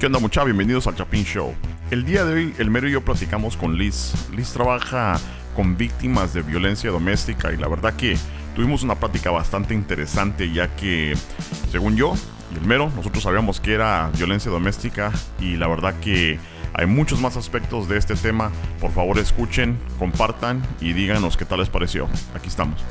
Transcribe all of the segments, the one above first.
¿Qué onda mucha? Bienvenidos al Chapin Show. El día de hoy el mero y yo platicamos con Liz. Liz trabaja con víctimas de violencia doméstica y la verdad que tuvimos una plática bastante interesante ya que, según yo y el mero, nosotros sabíamos que era violencia doméstica y la verdad que hay muchos más aspectos de este tema. Por favor escuchen, compartan y díganos qué tal les pareció. Aquí estamos.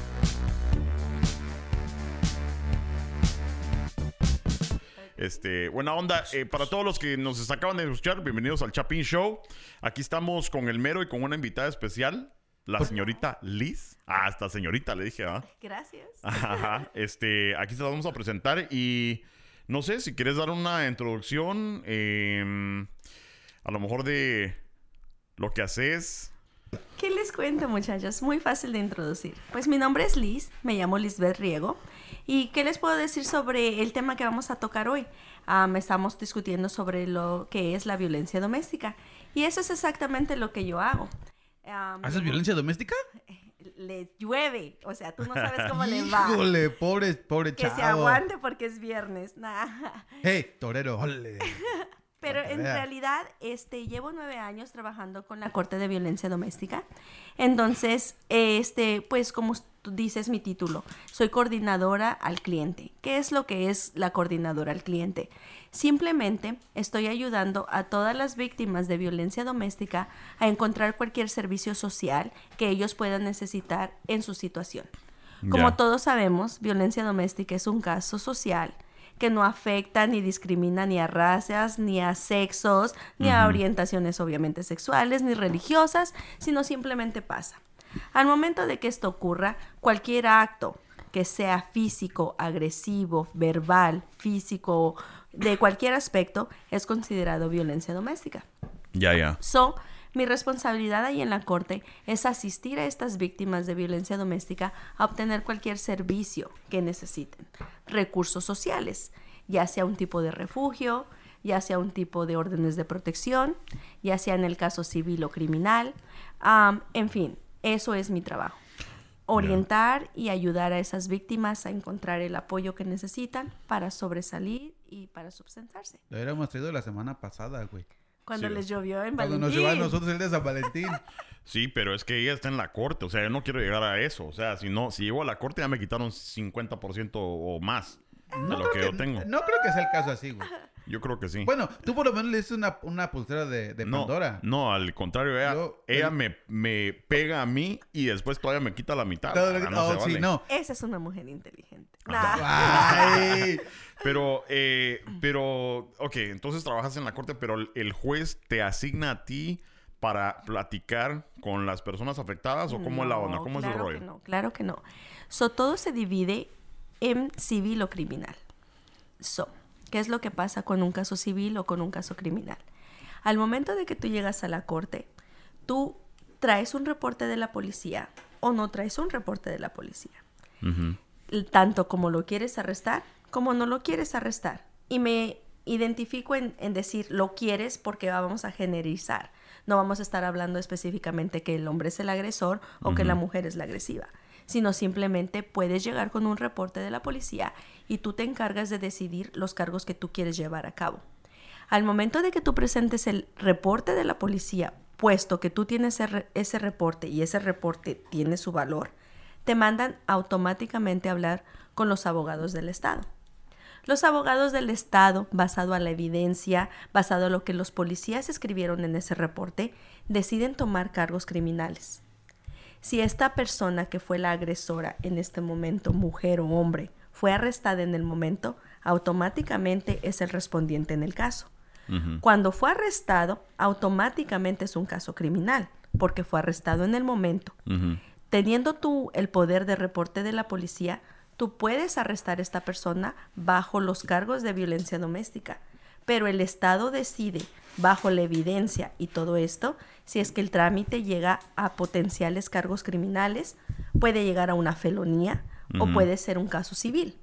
Este, buena onda. Eh, para todos los que nos acaban de escuchar, bienvenidos al Chapin Show. Aquí estamos con el mero y con una invitada especial, la señorita Liz. Ah, hasta señorita le dije, ¿ah? Gracias. Ajá. Este, aquí te la vamos a presentar y no sé si quieres dar una introducción, em, a lo mejor de lo que haces. ¿Qué les cuento, muchachos? Muy fácil de introducir. Pues mi nombre es Liz, me llamo Lisbeth Riego. ¿Y qué les puedo decir sobre el tema que vamos a tocar hoy? Um, estamos discutiendo sobre lo que es la violencia doméstica. Y eso es exactamente lo que yo hago. Um, ¿Haces violencia doméstica? Le llueve, o sea, tú no sabes cómo le va. Híjole, pobre, pobre que chavo. se aguante porque es viernes. Nah. Hey, torero, ole. Pero que en realidad, este, llevo nueve años trabajando con la Corte de Violencia Doméstica. Entonces, este, pues como tú dices mi título, soy coordinadora al cliente. ¿Qué es lo que es la coordinadora al cliente? Simplemente estoy ayudando a todas las víctimas de violencia doméstica a encontrar cualquier servicio social que ellos puedan necesitar en su situación. Como todos sabemos, violencia doméstica es un caso social que no afecta ni discrimina ni a razas, ni a sexos, ni a orientaciones obviamente sexuales, ni religiosas, sino simplemente pasa. Al momento de que esto ocurra, cualquier acto que sea físico, agresivo, verbal, físico, de cualquier aspecto, es considerado violencia doméstica. Ya, ya. So, mi responsabilidad ahí en la corte es asistir a estas víctimas de violencia doméstica a obtener cualquier servicio que necesiten. Recursos sociales, ya sea un tipo de refugio, ya sea un tipo de órdenes de protección, ya sea en el caso civil o criminal. En fin, eso es mi trabajo. Orientar y ayudar a esas víctimas a encontrar el apoyo que necesitan para sobresalir y para subsentarse. Lo hubiéramos traído la semana pasada, güey. Cuando Sí. les llovió en Cuando Valentín. nos lleva a nosotros el de San Valentín. Sí, pero es que ella está en la corte, o sea, yo no quiero llegar a eso. O sea, si no, si llego a la corte ya me quitaron 50% o más de lo que yo tengo. No creo que sea el caso así, güey. Yo creo que sí. Bueno, tú por lo menos le hiciste una, una pulsera de, de no, Pandora. no, al contrario, ella, Yo- ella el- me, me pega a mí y después todavía me quita la mitad. Ah, que- no oh, sí, vale. no. Esa es una mujer inteligente. Nah. Ay. Pero, eh, pero, ok, entonces trabajas en la corte, pero el- juez te asigna a ti para platicar con las personas afectadas o cómo es la onda, No, cómo es el rollo. que no, claro que no. So, todo se divide en civil o criminal. So, ¿qué es lo que pasa con un caso civil o con un caso criminal? Al momento de que tú llegas a la corte, tú traes un reporte de la policía o no traes un reporte de la policía. Tanto como lo quieres arrestar como no lo quieres arrestar. Y me identifico en, en decir lo quieres porque vamos a generalizar. No vamos a estar hablando específicamente que el hombre es el agresor o que la mujer es la agresiva, sino simplemente puedes llegar con un reporte de la policía y tú te encargas de decidir los cargos que tú quieres llevar a cabo. Al momento de que tú presentes el reporte de la policía, puesto que tú tienes ese, re- ese reporte y ese reporte tiene su valor, te mandan automáticamente a hablar con los abogados del Estado. Los abogados del Estado, basado a la evidencia, basado a lo que los policías escribieron en ese reporte, deciden tomar cargos criminales. Si esta persona que fue la agresora en este momento, mujer o hombre, fue arrestada en el momento, automáticamente es el respondiente en el caso. Cuando fue arrestado, automáticamente es un caso criminal, porque fue arrestado en el momento. Teniendo tú el poder de reporte de la policía, tú puedes arrestar a esta persona bajo los cargos de violencia doméstica. Pero el Estado decide, bajo la evidencia y todo esto, si es que el trámite llega a potenciales cargos criminales, puede llegar a una felonía o puede ser un caso civil.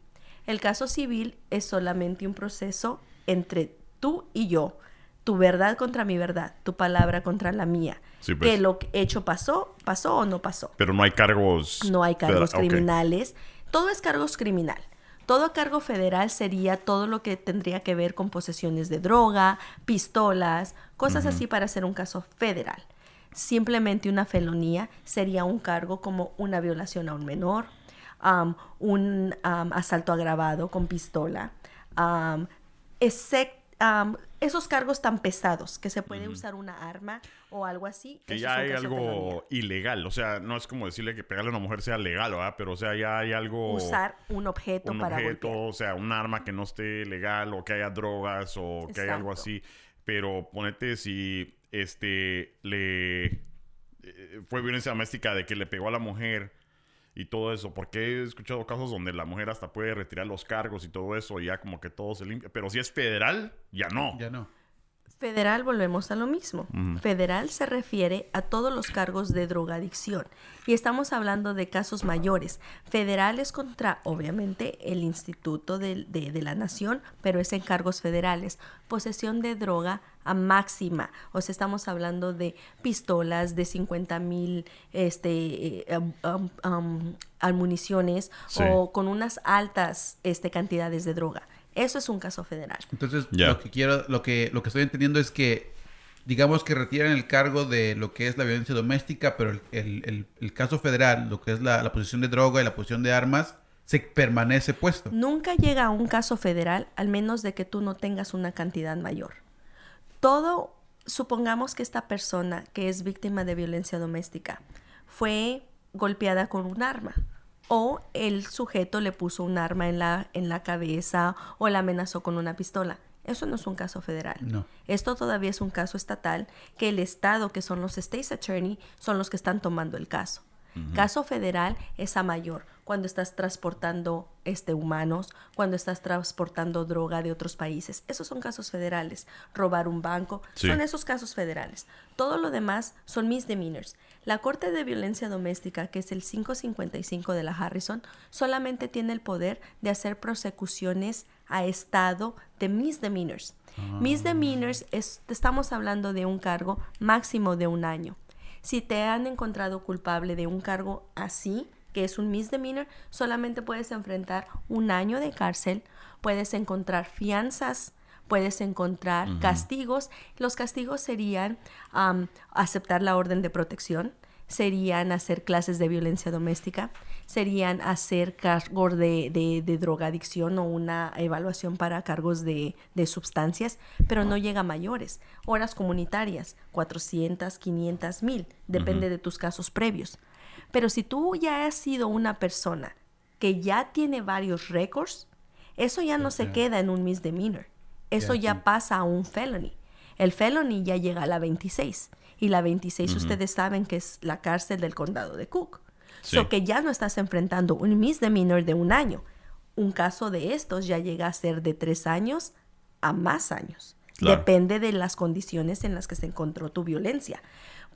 El caso civil es solamente un proceso entre tú y yo, tu verdad contra mi verdad, tu palabra contra la mía. Sí, pues. Que lo hecho pasó, pasó o no pasó. Pero no hay cargos. No hay cargos criminales. Todo es cargos criminal. Todo cargo federal sería todo lo que tendría que ver con posesiones de droga, pistolas, cosas así para hacer un caso federal. Simplemente una felonía sería un cargo como una violación a un menor, um, un um, asalto agravado con pistola, um, um, esos cargos tan pesados que se puede usar una arma o algo así. Que ya hay algo ilegal. O sea, no es como decirle que pegarle a una mujer sea legal, ¿verdad? Pero, o sea, ya hay algo. Usar un objeto un para objeto, golpear. o sea, un arma que no esté legal o que haya drogas o que haya algo así. Pero ponete si este le eh, fue violencia doméstica de que le pegó a la mujer y todo eso, porque he escuchado casos donde la mujer hasta puede retirar los cargos y todo eso, y ya como que todo se limpia, pero si es federal, ya no. Ya no. Federal volvemos a lo mismo. Federal se refiere a todos los cargos de drogadicción y estamos hablando de casos mayores. Federal es contra, obviamente, el Instituto de, de- de la Nación, pero es en cargos federales. Posesión de droga a máxima. O sea, estamos hablando de pistolas de 50 mil este, um, municiones Sí. o con unas altas este, cantidades de droga. Eso es un caso federal. Entonces, lo que quiero, lo que, lo que estoy entendiendo es que, digamos que retiran el cargo de lo que es la violencia doméstica, pero el, el- el- el caso federal, lo que es la, la posesión de droga y la posesión de armas, se permanece puesto. Nunca llega a un caso federal al menos de que tú no tengas una cantidad mayor. Todo, supongamos que esta persona que es víctima de violencia doméstica fue golpeada con un arma o el sujeto le puso un arma en la, en la cabeza o la amenazó con una pistola. Eso no es un caso federal. No. Esto todavía es un caso estatal que el Estado, que son los State's Attorney, son los que están tomando el caso. Caso federal es a mayor, cuando estás transportando este, humanos, cuando estás transportando droga de otros países. Esos son casos federales. Robar un banco, Sí. son esos casos federales. Todo lo demás son misdemeanors. La Corte de Violencia Doméstica, que es el 555 de la Harrison, solamente tiene el poder de hacer prosecuciones a estado de misdemeanors. Misdemeanors es, estamos hablando de un cargo máximo de un año. Si te han encontrado culpable de un cargo así, que es un misdemeanor, solamente puedes enfrentar un año de cárcel, puedes encontrar fianzas, puedes encontrar castigos. Los castigos serían am, aceptar la orden de protección, serían hacer clases de violencia doméstica, serían hacer cargos de, de- de drogadicción o una evaluación para cargos de, de sustancias, pero no llega a mayores. Horas comunitarias, 400, 500, 1000, depende de tus casos previos. Pero si tú ya has sido una persona que ya tiene varios récords, eso ya no se queda en un misdemeanor. Eso Ya, pasa a un felony. El felony ya llega a la 26. Y la 26 ustedes saben que es la cárcel del condado de Cook. Sí. So que ya no estás enfrentando un misdemeanor de un año. Un caso de estos ya llega a ser de tres años a más años. Claro. Depende de las condiciones en las que se encontró tu violencia.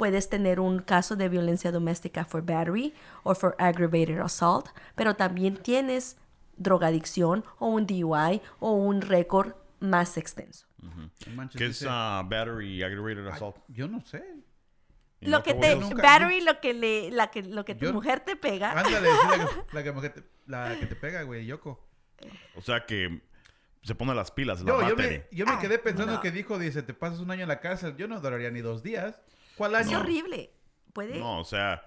Puedes tener un caso de violencia doméstica for battery o for aggravated assault, pero también tienes drogadicción o un DUI o un récord más extenso. No ¿Qué es ah, battery aggravated Ay, assault? yo no sé. Lo no que te nunca- battery lo que le la que lo que tu Yo- mujer te pega. Ándale, sí, la, que, la que mujer te, la que te pega, güey, Yoko. O sea que se pone las pilas, la Yo, yo, me, yo me Ah, quedé pensando no. que dijo, dice, te pasas un año en la cárcel. Yo no duraría ni dos días. ¿Cuál Es horrible. Puede No, o sea,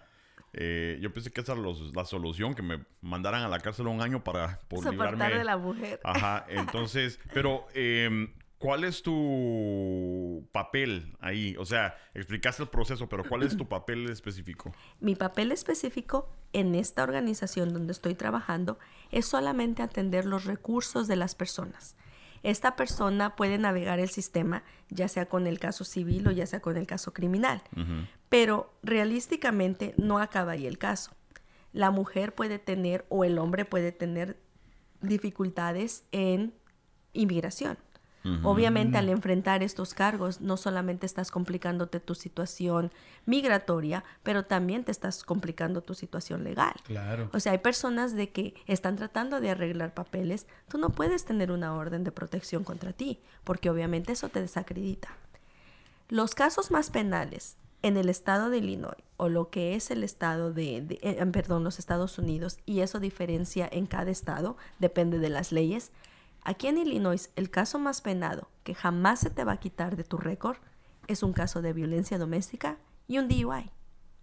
eh, yo pensé que esa era los- la solución, que me mandaran a la cárcel un año para por librarme- de la mujer. Ajá, entonces, pero em, ¿cuál es tu papel ahí? O sea, explicaste el proceso, pero ¿cuál es tu papel específico? Mi papel específico en esta organización donde estoy trabajando es solamente atender los recursos de las personas. Esta persona puede navegar el sistema, ya sea con el caso civil o ya sea con el caso criminal, pero realísticamente no acaba ahí el caso. La mujer puede tener o el hombre puede tener dificultades en inmigración. Obviamente al enfrentar estos cargos no solamente estás complicándote tu situación migratoria, pero también te estás complicando tu situación legal. Claro. O sea, hay personas de que están tratando de arreglar papeles. Tú no puedes tener una orden de protección contra ti, porque obviamente eso te desacredita. Los casos más penales en el estado de Illinois o lo que es el estado de, de- eh, eh, perdón, los Estados Unidos, y eso diferencia en cada estado, depende de las leyes. Aquí en Illinois, el caso más penado que jamás se te va a quitar de tu récord es un caso de violencia doméstica y un DUI.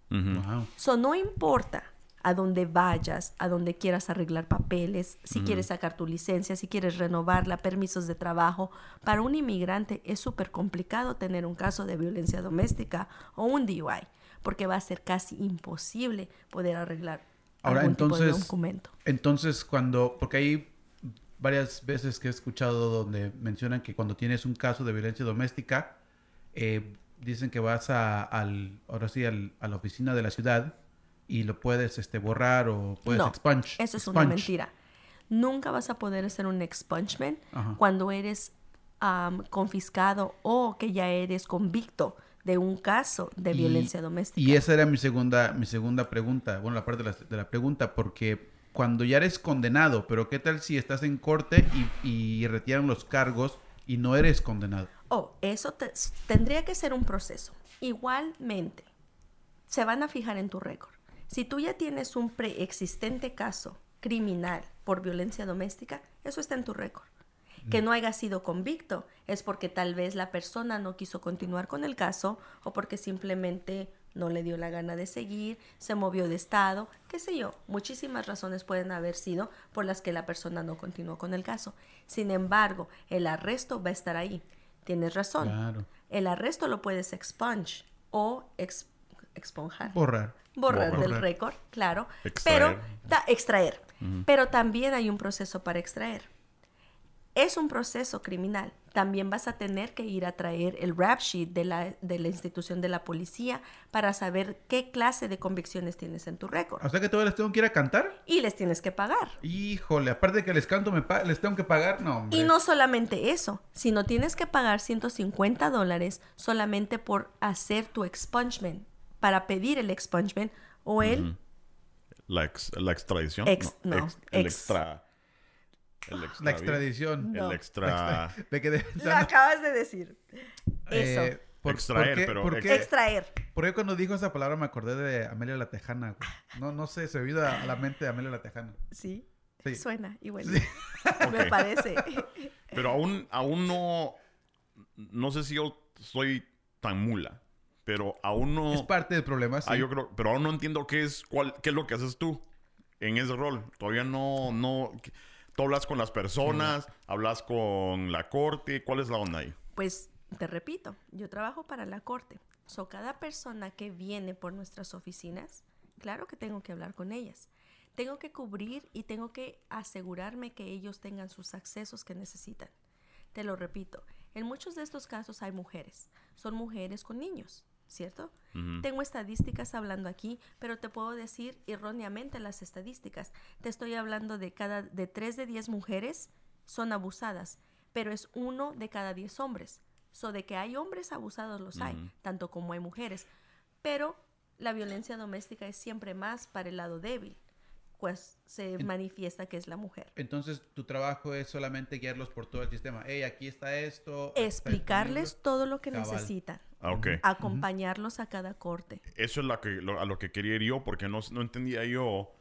Wow. So, no importa a dónde vayas, a dónde quieras arreglar papeles, si quieres sacar tu licencia, si quieres renovarla, permisos de trabajo. Para un inmigrante es súper complicado tener un caso de violencia doméstica o un DUI, porque va a ser casi imposible poder arreglar Ahora, algún tipo de entonces, documento. entonces cuando, porque hay varias veces que he escuchado donde mencionan que cuando tienes un caso de violencia doméstica, eh, dicen que vas a, al, ahora sí, al- a la oficina de la ciudad y lo puedes este, borrar o puedes No, expunge. Eso es una mentira. Nunca vas a poder hacer un expungement Ajá. cuando eres am, confiscado o que ya eres convicto de un caso de Y- violencia doméstica. Y esa era mi segunda, mi segunda pregunta, bueno, la parte de la, de la pregunta, porque cuando ya eres condenado, pero ¿qué tal si estás en corte y, y retiran los cargos y no eres condenado? Oh, eso te- tendría que ser un proceso. Igualmente, se van a fijar en tu récord. Si tú ya tienes un preexistente caso criminal por violencia doméstica, eso está en tu récord. Que no haya sido convicto es porque tal vez la persona no quiso continuar con el caso o porque simplemente no le dio la gana de seguir, se movió de estado, qué sé yo. Muchísimas razones pueden haber sido por las que la persona no continuó con el caso. Sin embargo, el arresto va a estar ahí. Tienes razón. Claro. El arresto lo puedes expunge o ex- exponjar Borrar. borrar Borrar. del récord, claro, Extraer. pero ta- extraer. Pero también hay un proceso para extraer. Es un proceso criminal. También vas a tener que ir a traer el rap sheet de la, de la institución de la policía para saber qué clase de convicciones tienes en tu récord. O sea que todavía les tengo que ir a cantar. Y les tienes que pagar. Híjole, aparte de que les canto, me les tengo que pagar. No, hombre. Y no solamente eso, sino tienes que pagar 150 dólares solamente por hacer tu expungement, para pedir el expungement o el La, ex- la extradición. Ex- no, ex- el ex- extra. El extra. La extradición. No. El extra. Me quedé Lo acabas de decir. Eso. eh, por- Extraer, ¿por qué- pero por qué- Extraer. por qué cuando dijo esa palabra me acordé de Amelia la Tejana? güey? No, no sé, se me vino a la mente de Amelia la Tejana. Sí. Sí. Suena igual. Sí. Me Ok. parece. Pero aún, aún no. No sé si yo soy tan mula. Pero aún no. Es parte del problema, sí. Ah, yo creo, pero aún no entiendo qué es, cuál, qué es lo que haces tú en ese rol. Todavía no, no. Tú hablas con las personas, hablas con la corte. ¿Cuál es la onda ahí? Pues te repito, yo trabajo para la corte. So, cada persona que viene por nuestras oficinas, claro que tengo que hablar con ellas. Tengo que cubrir y tengo que asegurarme que ellos tengan sus accesos que necesitan. Te lo repito, en muchos de estos casos hay mujeres. Son mujeres con niños, ¿cierto? Tengo estadísticas hablando aquí, pero te puedo decir erróneamente las estadísticas. Te estoy hablando de cada de 3 de 10 mujeres son abusadas, pero es uno de cada 10 hombres. So de que hay hombres abusados los hay, tanto como hay mujeres. Pero la violencia doméstica es siempre más para el lado débil, pues se manifiesta que es la mujer. Entonces, tu trabajo es solamente guiarlos por todo el sistema. Hey, aquí está esto. Explicarles todo lo que Cabal. necesitan, Ah, acompañarlos a cada corte. Eso es la que, lo- a lo que quería ir yo, porque no, no entendía yo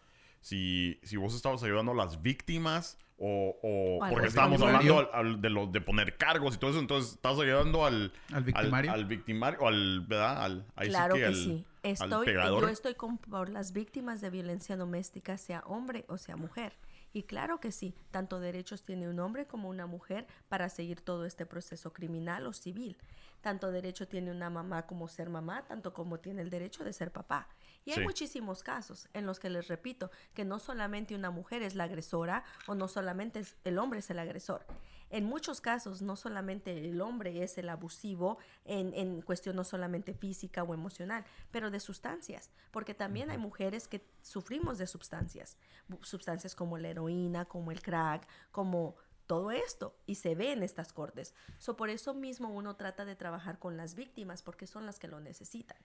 si, si vos estabas ayudando a las víctimas o... o- O al porque estábamos hablando al- al- de, los de poner cargos y todo eso, entonces estás ayudando al... Al victimario. Al, victimario, o al... ¿Verdad? Al, ahí sí Claro que, al- sí. Estoy, pegador. yo estoy con, por las víctimas de violencia doméstica, sea hombre o sea mujer. Y claro que sí, tanto derechos tiene un hombre como una mujer para seguir todo este proceso criminal o civil. Tanto derecho tiene una mamá como ser mamá, tanto como tiene el derecho de ser papá. Y hay Sí. muchísimos casos en los que les repito que no solamente una mujer es la agresora o no solamente el hombre es el agresor. En muchos casos, no solamente el hombre es el abusivo en, en cuestión no solamente física o emocional, pero de sustancias, porque también hay mujeres que sufrimos de sustancias, sustancias como la heroína, como el crack, como todo esto, y se ve en estas cortes. So, por eso mismo uno trata de trabajar con las víctimas, porque son las que lo necesitan.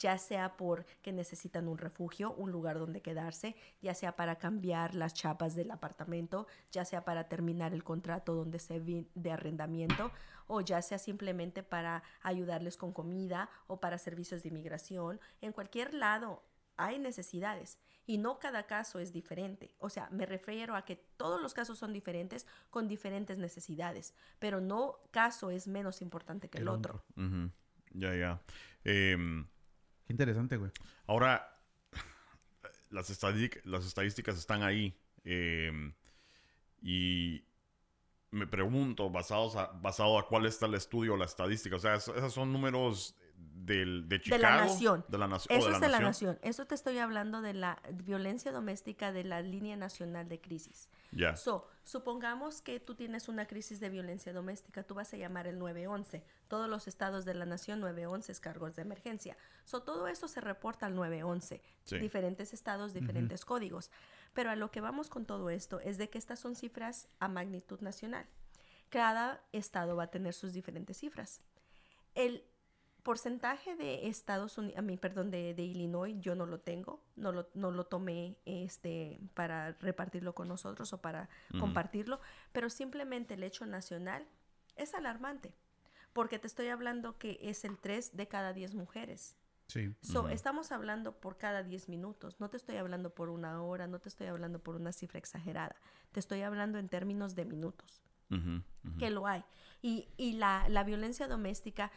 ya sea porque necesitan un refugio, un lugar donde quedarse, ya sea para cambiar las chapas del apartamento, ya sea para terminar el contrato donde se de arrendamiento, o ya sea simplemente para ayudarles con comida o para servicios de inmigración. En cualquier lado hay necesidades y no cada caso es diferente. O sea, me refiero a que todos los casos son diferentes con diferentes necesidades, pero no caso es menos importante que el, otro. Ya, ya. Em, Qué interesante, güey. Ahora, las, las estadísticas están ahí. Em, y me pregunto, basados a, basado a cuál está el estudio, la estadística. O sea, esos son números del, de Chicago. De la nación. De la Eso es de la nación. Eso te estoy hablando de la violencia doméstica de la línea nacional de crisis. Ya. So, supongamos que tú tienes una crisis de violencia doméstica, tú vas a llamar el 911. Todos los estados de la nación, 911 es cargos de emergencia. So, todo eso se reporta al 911. Diferentes estados, diferentes códigos. Pero a lo que vamos con todo esto es de que estas son cifras a magnitud nacional. Cada estado va a tener sus diferentes cifras. El porcentaje de Estados Unidos, a mí, perdón, de, Illinois, yo no lo tengo, no lo, no lo tomé este, para repartirlo con nosotros o para compartirlo, pero simplemente el hecho nacional es alarmante, porque te estoy hablando que es el 3 de cada 10 mujeres. Sí. So, Estamos hablando por cada 10 minutos, no te estoy hablando por una hora, no te estoy hablando por una cifra exagerada, te estoy hablando en términos de minutos. Que lo hay. Y, y la, la violencia doméstica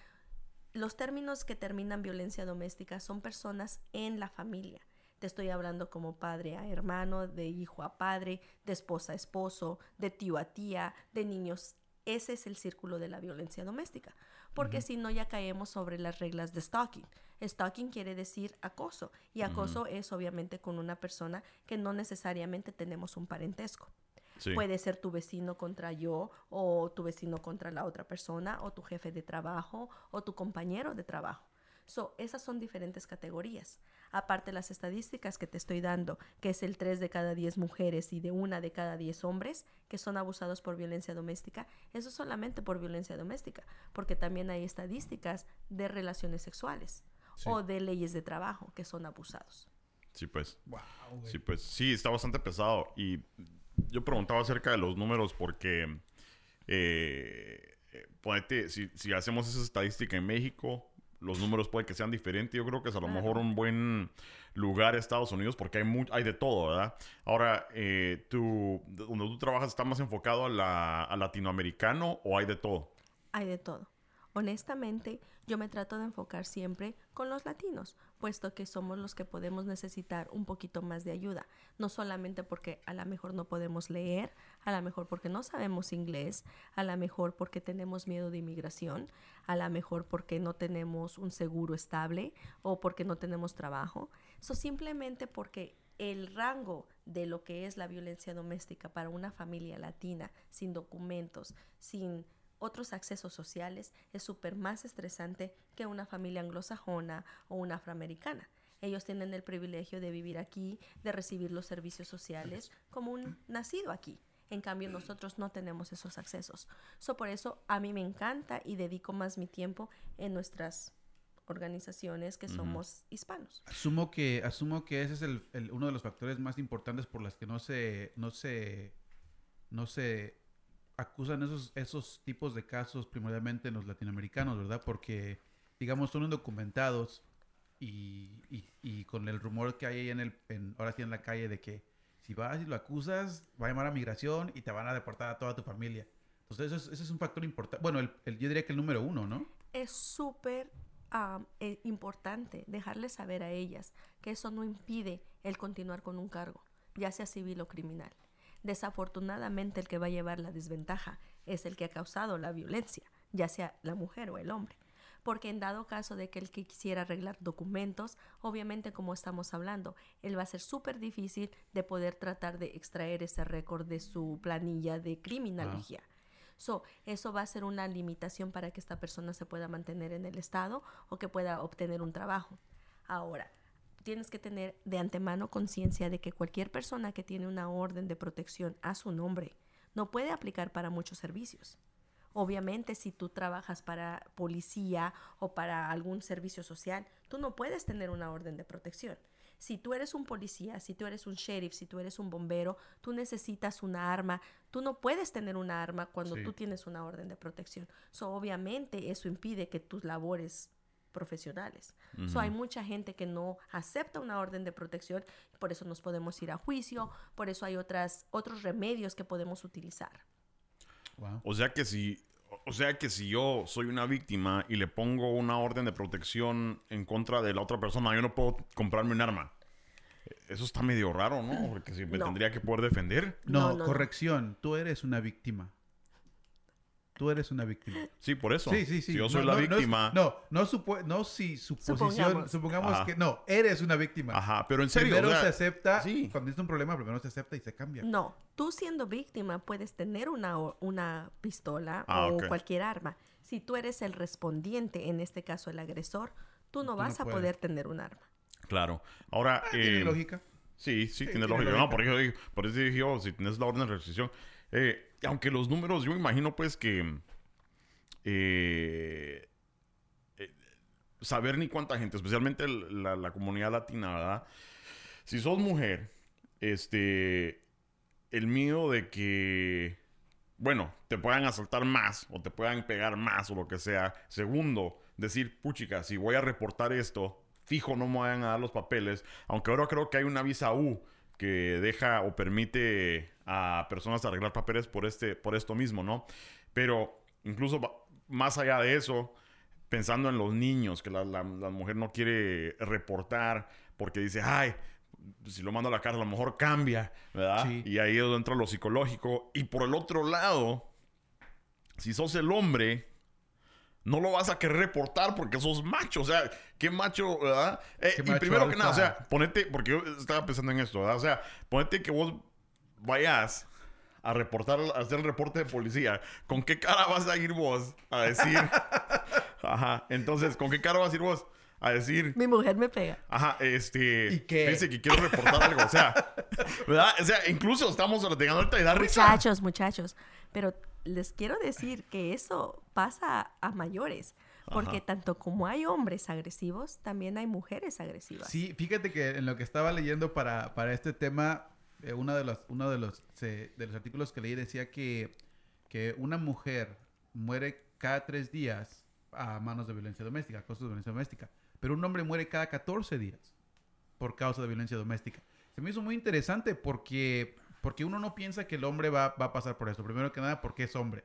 los términos que terminan violencia doméstica son personas en la familia. Te estoy hablando como padre a hermano, de hijo a padre, de esposa a esposo, de tío a tía, de niños. Ese es el círculo de la violencia doméstica. Porque si no, ya caemos sobre las reglas de stalking. Stalking quiere decir acoso. Y acoso es obviamente con una persona que no necesariamente tenemos un parentesco. Puede ser tu vecino contra yo o tu vecino contra la otra persona o tu jefe de trabajo o tu compañero de trabajo. So, esas son diferentes categorías. Aparte las estadísticas que te estoy dando, que es el 3 de cada 10 mujeres y de una de cada 10 hombres que son abusados por violencia doméstica, eso solamente por violencia doméstica, porque también hay estadísticas de relaciones sexuales o de leyes de trabajo que son abusados. Sí, pues. sí, pues. Sí, está bastante pesado y yo preguntaba acerca de los números porque, eh, ponete, si, si, hacemos esa estadística en México, los números puede que sean diferentes. Yo creo que es a lo mejor un buen lugar Estados Unidos porque hay, hay de todo, ¿verdad? Ahora, eh, tú, donde tú trabajas, ¿está más enfocado a, la, a latinoamericano o hay de todo? Hay de todo. Honestamente, yo me trato de enfocar siempre con los latinos, puesto que somos los que podemos necesitar un poquito más de ayuda, no solamente porque a lo mejor no podemos leer, a lo mejor porque no sabemos inglés, a lo mejor porque tenemos miedo de inmigración, a lo mejor porque no tenemos un seguro estable o porque no tenemos trabajo, eso simplemente porque el rango de lo que es la violencia doméstica para una familia latina sin documentos, sin otros accesos sociales es súper más estresante que una familia anglosajona o una afroamericana. Ellos tienen el privilegio de vivir aquí, de recibir los servicios sociales como un nacido aquí. En cambio, nosotros no tenemos esos accesos. So, por eso a mí me encanta y dedico más mi tiempo en nuestras organizaciones que somos hispanos. Asumo que, asumo que ese es el, uno de los factores más importantes por las que no se, no se, no se acusan esos, esos tipos de casos primordialmente en los latinoamericanos, ¿verdad? Porque, digamos, son indocumentados y, y, con el rumor que hay en el, ahora sí en la calle de que si vas y lo acusas, va a llamar a migración y te van a deportar a toda tu familia. Entonces, eso es, ese es un factor importante. Bueno, yo diría que el número uno, ¿no? Es súper eh, importante dejarles saber a ellas que eso no impide el continuar con un cargo, ya sea civil o criminal. Desafortunadamente el que va a llevar la desventaja es el que ha causado la violencia, ya sea la mujer o el hombre. Porque en dado caso de que el que quisiera arreglar documentos, obviamente como estamos hablando, él va a ser súper difícil de poder tratar de extraer ese récord de su planilla de criminología. So, eso va a ser una limitación para que esta persona se pueda mantener en el Estado o que pueda obtener un trabajo. Ahora, tienes que tener de antemano conciencia de que cualquier persona que tiene una orden de protección a su nombre no puede aplicar para muchos servicios. Obviamente, si tú trabajas para policía o para algún servicio social, tú no puedes tener una orden de protección. Si tú eres un policía, si tú eres un sheriff, si tú eres un bombero, tú necesitas una arma. Tú no puedes tener una arma cuando Sí. tú tienes una orden de protección. So, obviamente, eso impide que tus labores profesionales. So, hay mucha gente que no acepta una orden de protección, por eso nos podemos ir a juicio, por eso hay otras, otros remedios que podemos utilizar. Wow. O sea que si, o sea que si yo soy una víctima y le pongo una orden de protección en contra de la otra persona, yo no puedo comprarme un arma. Eso está medio raro, ¿no? Porque si me No. tendría que poder defender. No, No, no, no. corrección. Tú eres una víctima. Tú eres una víctima. Sí, por eso. Sí, sí, sí. Si yo soy No, la no, es- víctima. No, no, supo- no si su posición. Supongamos. Que. No, eres una víctima. Ajá, pero en serio. Primero o sea, se acepta. Sí. Cuando tienes un problema, primero se acepta y se cambia. No, tú siendo víctima puedes tener una, una pistola Ah, o cualquier arma. Si tú eres el respondiente, en este caso el agresor, tú no Tú vas no a puedes. poder tener un arma. Claro. Ahora. Ah, tiene eh, lógica. Sí, sí, tiene tiene lógica. lógica. No, por eso, dije- por eso dije yo, si tienes la orden de restricción. Eh, aunque los números, yo me imagino pues que... eh, eh, saber ni cuánta gente, especialmente la, la comunidad latina, ¿verdad? Si sos mujer, este... El miedo de que... Bueno, te puedan asaltar más o te puedan pegar más o lo que sea. Segundo, decir, puchica, si voy a reportar esto, fijo no me vayan a dar los papeles. Aunque ahora creo que hay una visa U que deja o permite a personas arreglar papeles por, este, por esto mismo, ¿no? Pero incluso más allá de eso, pensando en los niños, que la, la- la mujer no quiere reportar porque dice, ay, si lo mando a la cárcel a lo mejor cambia, ¿verdad? Sí. Y ahí es donde entra lo psicológico. Y por el otro lado, si sos el hombre, no lo vas a querer reportar porque sos macho. O sea, qué macho, ¿verdad? Eh, Qué y macho primero que nada, o sea, alfa. ponete, porque yo estaba pensando en esto, ¿verdad? O sea, ponete que vos vayas a reportar, a hacer el reporte de policía. ¿Con qué cara vas a ir vos a decir? Ajá. Entonces, ¿con qué cara vas a ir vos a decir? Mi mujer me pega. Ajá, este. ¿Y qué? Fíjense que quiero reportar algo. O sea, ¿verdad? O sea, incluso estamos llegando ahorita y da risa. Muchachos, muchachos, pero les quiero decir que eso pasa a mayores, porque Ajá. tanto como hay hombres agresivos, también hay mujeres agresivas. Sí, fíjate que en lo que estaba leyendo para, para este tema, eh, uno de los, uno de los, de los artículos que leí decía que, que una mujer muere cada tres días a manos de violencia doméstica, a de violencia doméstica, pero un hombre muere cada 14 días por causa de violencia doméstica. Se me hizo muy interesante porque, porque uno no piensa que el hombre va, va a pasar por esto. Primero que nada, porque es hombre.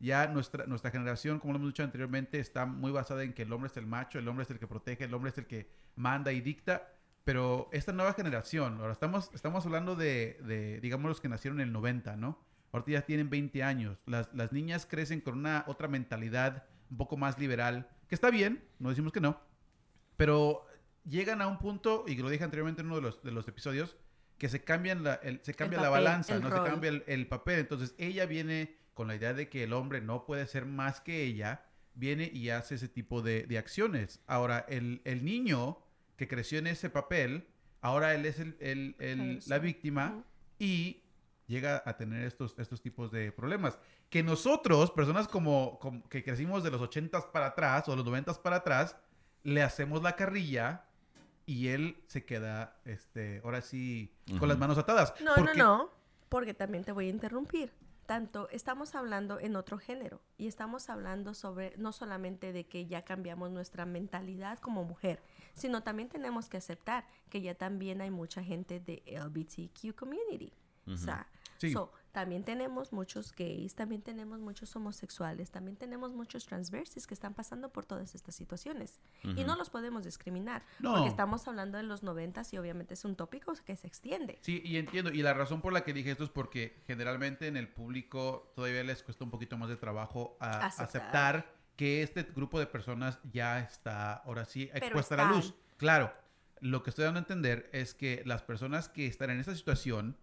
Ya nuestra, nuestra generación, como lo hemos dicho anteriormente, está muy basada en que el hombre es el macho, el hombre es el que protege, el hombre es el que manda y dicta. Pero esta nueva generación, ahora estamos, estamos hablando de, de, digamos, los que nacieron en el 90, ¿no? Ahorita ya tienen 20 años. Las, las niñas crecen con una otra mentalidad un poco más liberal, que está bien, no decimos que no, pero llegan a un punto, y lo dije anteriormente en uno de los, de los episodios, que se, cambian la, el- se cambia la papel, balanza, ¿no? rol. Se cambia el, el papel. Entonces ella viene con la idea de que el hombre no puede ser más que ella, viene y hace ese tipo de, de acciones. Ahora, el, el niño que creció en ese papel, ahora él es el, el- el- la víctima y llega a tener estos, estos tipos de problemas. Que nosotros, personas como, como que crecimos de los 80s para atrás o de los 90s para atrás, le hacemos la carrilla y él se queda, este, ahora sí, con las manos atadas. No, Porque- no, no, porque también te voy a interrumpir. Tanto estamos hablando en otro género y estamos hablando sobre no solamente de que ya cambiamos nuestra mentalidad como mujer, sino también tenemos que aceptar que ya también hay mucha gente de LGBTQ community. O sea, Sí. so, también tenemos muchos gays, también tenemos muchos homosexuales, también tenemos muchos transversis que están pasando por todas estas situaciones. Y no los podemos discriminar, No. porque estamos hablando de los noventas y obviamente es un tópico que se extiende. Sí, y entiendo. Y la razón por la que dije esto es porque generalmente en el público todavía les cuesta un poquito más de trabajo a Aceptar. aceptar, que este grupo de personas ya está, ahora sí, expuesta a la luz. Claro, lo que estoy dando a entender es que las personas que están en esta situación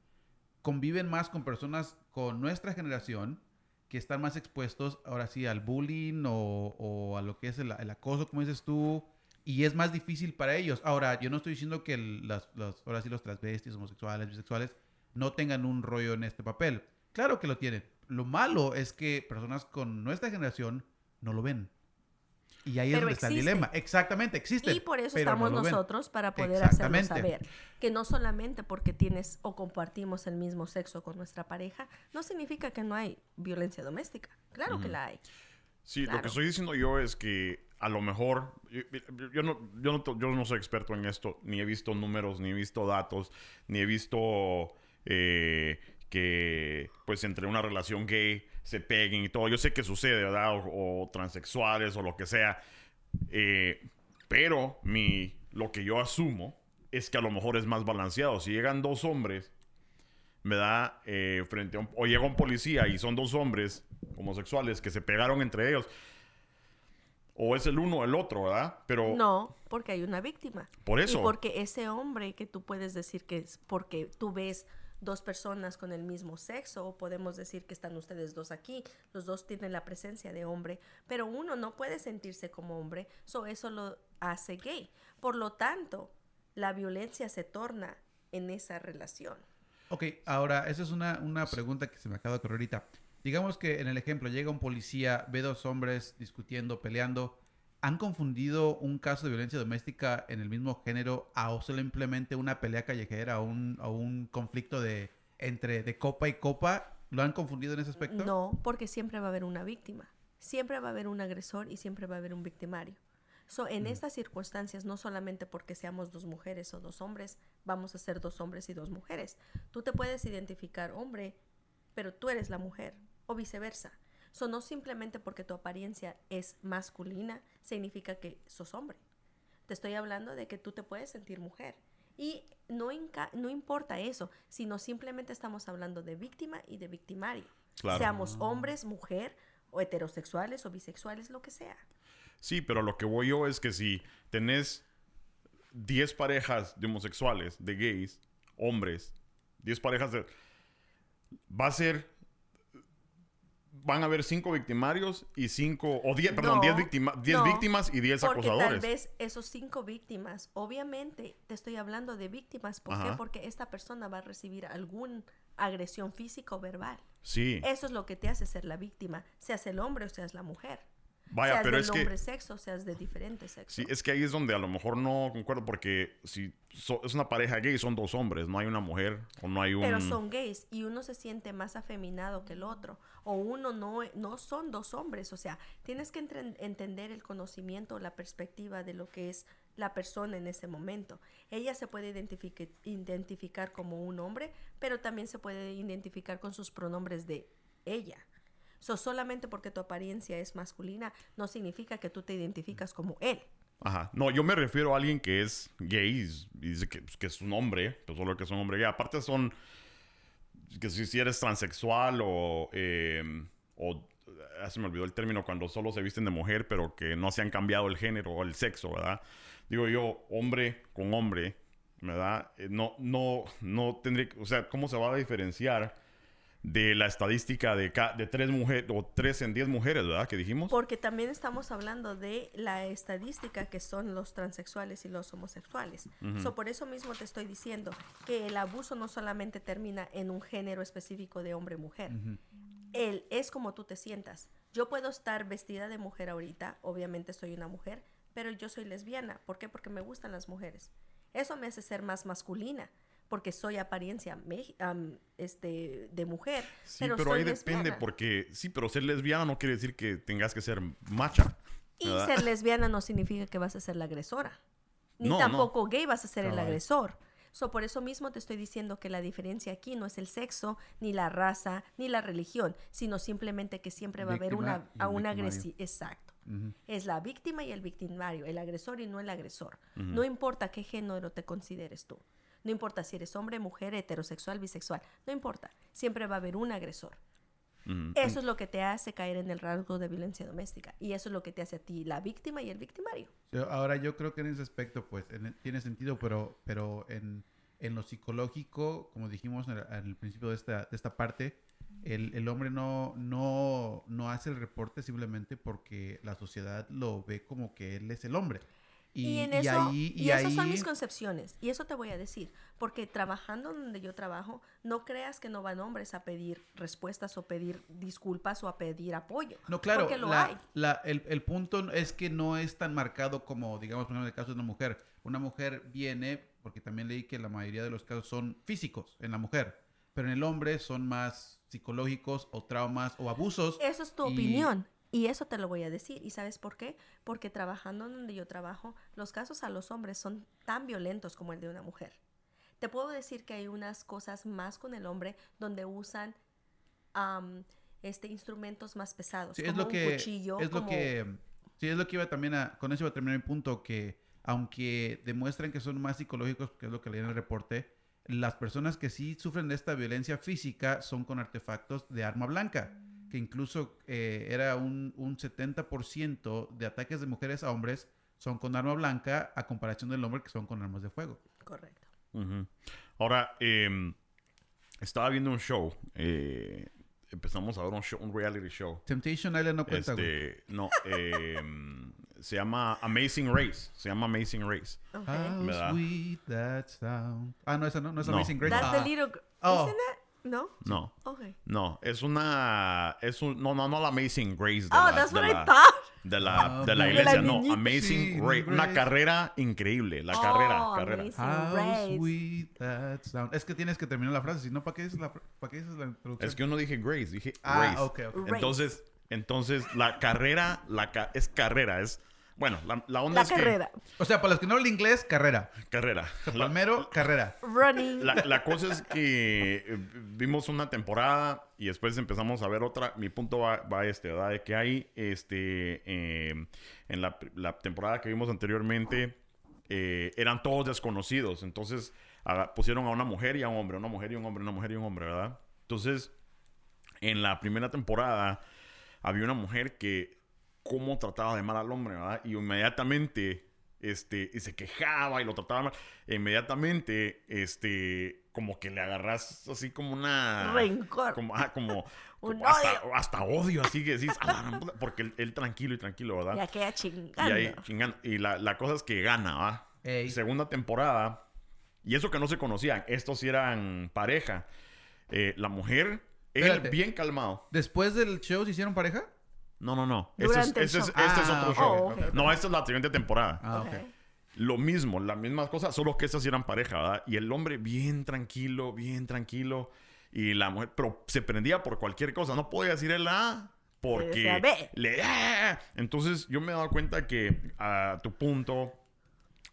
conviven más con personas con nuestra generación que están más expuestos ahora sí al bullying o, o a lo que es el, el acoso, como dices tú, y es más difícil para ellos. Ahora, yo no estoy diciendo que el- las, las- ahora sí los transvestis, homosexuales, bisexuales, no tengan un rollo en este papel. Claro que lo tienen, lo malo es que personas con nuestra generación no lo ven. Y ahí es donde está el dilema. Exactamente, existe. Y por eso estamos no lo ven. nosotros para poder hacerlo saber que no solamente porque tienes o compartimos el mismo sexo con nuestra pareja, no significa que no hay violencia doméstica. Claro que la hay. Sí, lo que estoy diciendo yo es que a lo mejor, yo, yo no, yo, no, yo no soy experto en esto, ni he visto números, ni he visto datos, ni he visto eh, que pues entre una relación gay se peguen y todo. Yo sé que sucede, ¿verdad? O, o transexuales o lo que sea. Eh, pero mi, lo que yo asumo es que a lo mejor es más balanceado. Si llegan dos hombres me da eh, frente a un, o llega un policía y son dos hombres homosexuales que se pegaron entre ellos. O es el uno o el otro, ¿verdad? Pero No, porque hay una víctima. Por eso. Y porque ese hombre que tú puedes decir que es porque tú ves dos personas con el mismo sexo, o podemos decir que están ustedes dos aquí, los dos tienen la presencia de hombre, pero uno no puede sentirse como hombre, so eso lo hace gay. Por lo tanto, la violencia se torna en esa relación. Ok, ahora, esa es una, una pregunta que se me acaba de ocurrir ahorita. Digamos que en el ejemplo llega un policía, ve dos hombres discutiendo, peleando. ¿Han confundido un caso de violencia doméstica en el mismo género a o simplemente una pelea callejera o un, a un conflicto de entre de copa y copa? ¿Lo han confundido en ese aspecto? No, porque siempre va a haber una víctima. Siempre va a haber un agresor y siempre va a haber un victimario. So, en estas circunstancias, no solamente porque seamos dos mujeres o dos hombres, vamos a ser dos hombres y dos mujeres. Tú te puedes identificar hombre, pero tú eres la mujer, o viceversa. So, no simplemente porque tu apariencia es masculina, significa que sos hombre. Te estoy hablando de que tú te puedes sentir mujer. Y no, no importa eso, sino simplemente estamos hablando de víctima y de victimario. Claro. Seamos hombres, mujer, o heterosexuales o bisexuales, lo que sea. sí, pero lo que voy yo es que si tenés 10 parejas de homosexuales, de gays, hombres, 10 parejas de... Va a ser... Van a haber 5 victimarios y 5... O 10, perdón, No, 10 víctima, 10 no, víctimas y 10 Porque tal acosadores. vez esos cinco víctimas, obviamente te estoy hablando de víctimas, ¿por qué? Porque esta persona va a recibir alguna agresión física o verbal. Sí. Eso es lo que te hace ser la víctima, seas el hombre o seas la mujer. Vaya, seas pero del es que... hombre sexo, seas de diferente sexo. Sí, es que ahí es donde a lo mejor no concuerdo porque si so- es una pareja gay son dos hombres, no hay una mujer o no hay un... Pero son gays y uno se siente más afeminado que el otro. O uno no, no son dos hombres. O sea, tienes que entre- entender el conocimiento, la perspectiva de lo que es la persona en ese momento. Ella se puede identificar como un hombre, pero también se puede identificar con sus pronombres de ella. So, solamente porque tu apariencia es masculina no significa que tú te identificas como él. Ajá. No, yo me refiero a alguien que es gay y dice que, pues, que es un hombre, pues solo que es un hombre gay. Aparte son... Que si, si eres transexual o... eh, o ah, se me olvidó el término cuando solo se visten de mujer, pero que no se han cambiado el género o el sexo, ¿verdad? Digo yo, hombre con hombre, ¿verdad? Eh, no, no, no tendría... O sea, ¿cómo se va a diferenciar de la estadística de, de tres mujeres o tres en diez mujeres, ¿verdad? Que dijimos. Porque también estamos hablando de la estadística que son los transexuales y los homosexuales. So, por eso mismo te estoy diciendo que el abuso no solamente termina en un género específico de hombre-mujer. Él es como tú te sientas. Yo puedo estar vestida de mujer ahorita, obviamente soy una mujer, pero yo soy lesbiana. ¿Por qué? Porque me gustan las mujeres. Eso me hace ser más masculina, porque soy apariencia este, de mujer. Sí, pero, pero, soy ahí depende, porque sí, pero ser lesbiana no quiere decir que tengas que ser macha. Y ¿verdad? ser lesbiana no significa que vas a ser la agresora. Ni No, tampoco gay vas a ser el agresor. So, por eso mismo te estoy diciendo que la diferencia aquí no es el sexo, ni la raza, ni la religión, sino simplemente que siempre va a haber una, a victimario. agresión. Exacto. Es la víctima y el victimario, el agresor y no el agresor. No importa qué género te consideres tú. No importa si eres hombre, mujer, heterosexual, bisexual. No importa. Siempre va a haber un agresor. Ujú. Eso es lo que te hace caer en el rasgo de violencia doméstica. Y eso es lo que te hace a ti la víctima y el victimario. Ahora yo creo que en ese aspecto pues en- tiene sentido, pero, pero en, en lo psicológico, como dijimos en el, en el principio de esta, de esta parte, el, el hombre no, no, no hace el reporte simplemente porque la sociedad lo ve como que él es el hombre. Y, en eso, y, esas son mis concepciones. Y eso te voy a decir. Porque trabajando donde yo trabajo, no creas que no van hombres a pedir respuestas o pedir disculpas o a pedir apoyo. No, claro. Porque lo hay. el, el, punto es que no es tan marcado como, digamos, por ejemplo, en el caso de una mujer. Una mujer viene, porque también leí que la mayoría de los casos son físicos en la mujer. Pero en el hombre son más psicológicos o traumas o abusos. Eso es tu opinión. Y eso te lo voy a decir. ¿Y sabes por qué? Porque trabajando donde yo trabajo, los casos a los hombres son tan violentos como el de una mujer. Te puedo decir que hay unas cosas más con el hombre donde usan este, instrumentos más pesados, como es lo que, un cuchillo. Es lo que, sí, es lo que iba también a... Con eso iba a terminar mi punto, que aunque demuestran que son más psicológicos, que es lo que leí en el reporte, las personas que sí sufren de esta violencia física son con artefactos de arma blanca que incluso eh, era un, un 70% de ataques de mujeres a hombres son con arma blanca a comparación del hombre que son con armas de fuego. Correcto. Ahora, em, estaba viendo un show. Eh, empezamos a ver un, show, un reality show. Temptation Island no cuenta. Este, no, em, se llama Amazing Race. Se llama Amazing Race. How sweet that sound. Ah, no, esa no, no es Amazing Race. That's the ah. little... Oh. ¿No? No. Okay. No, es una. Es un, no, no, no la Amazing Grace. De oh, la, that's de what la, I thought. De la, de la iglesia, no. Amazing Grace. Una carrera increíble. La carrera. Oh, carrera. How sweet that sound. Es que tienes que terminar la frase, si no, ¿para qué dices la, para qué dices la introducción? Es que yo no dije Grace, dije ah, Grace. Okay, okay. Entonces, entonces, la carrera, la es carrera, es bueno, la, la onda la es carrera. O sea, para los que no hablan inglés, carrera. Carrera. Palmero, carrera. Running. La, la, cosa es que eh, vimos una temporada y después empezamos a ver otra. Mi punto va, va este, ¿verdad? De que hay, este, eh, en la, la, temporada que vimos anteriormente, eh, eran todos desconocidos. Entonces, a, pusieron a una mujer y a un hombre, una mujer y un hombre, una mujer y un hombre, ¿verdad? Entonces, en la primera temporada, había una mujer que cómo trataba de mal al hombre, ¿verdad? Y inmediatamente, este, y se quejaba y lo trataba mal. E inmediatamente, este, como que le agarras así como una... Rencor. Como, ah, como, Un hasta, odio. hasta, odio, así que decís, porque él, tranquilo y tranquilo, ¿verdad? Ya queda chingando. Y ahí chingando. Y la, la cosa es que gana, ¿va? Ey. Segunda temporada. Y eso que no se conocían, estos sí eran pareja. Eh, la mujer, él Espérate. bien calmado. ¿Después del show se hicieron pareja? No, no, no. Este es, este Ah, otro show. No, esta es la siguiente temporada. Ah. Lo mismo, las mismas cosas, solo que estas eran pareja, ¿verdad? Y el hombre bien tranquilo, bien tranquilo. Y la mujer, pero se prendía por cualquier cosa. No podía decir el A porque le ¡Ah! Entonces yo me he dado cuenta que a tu punto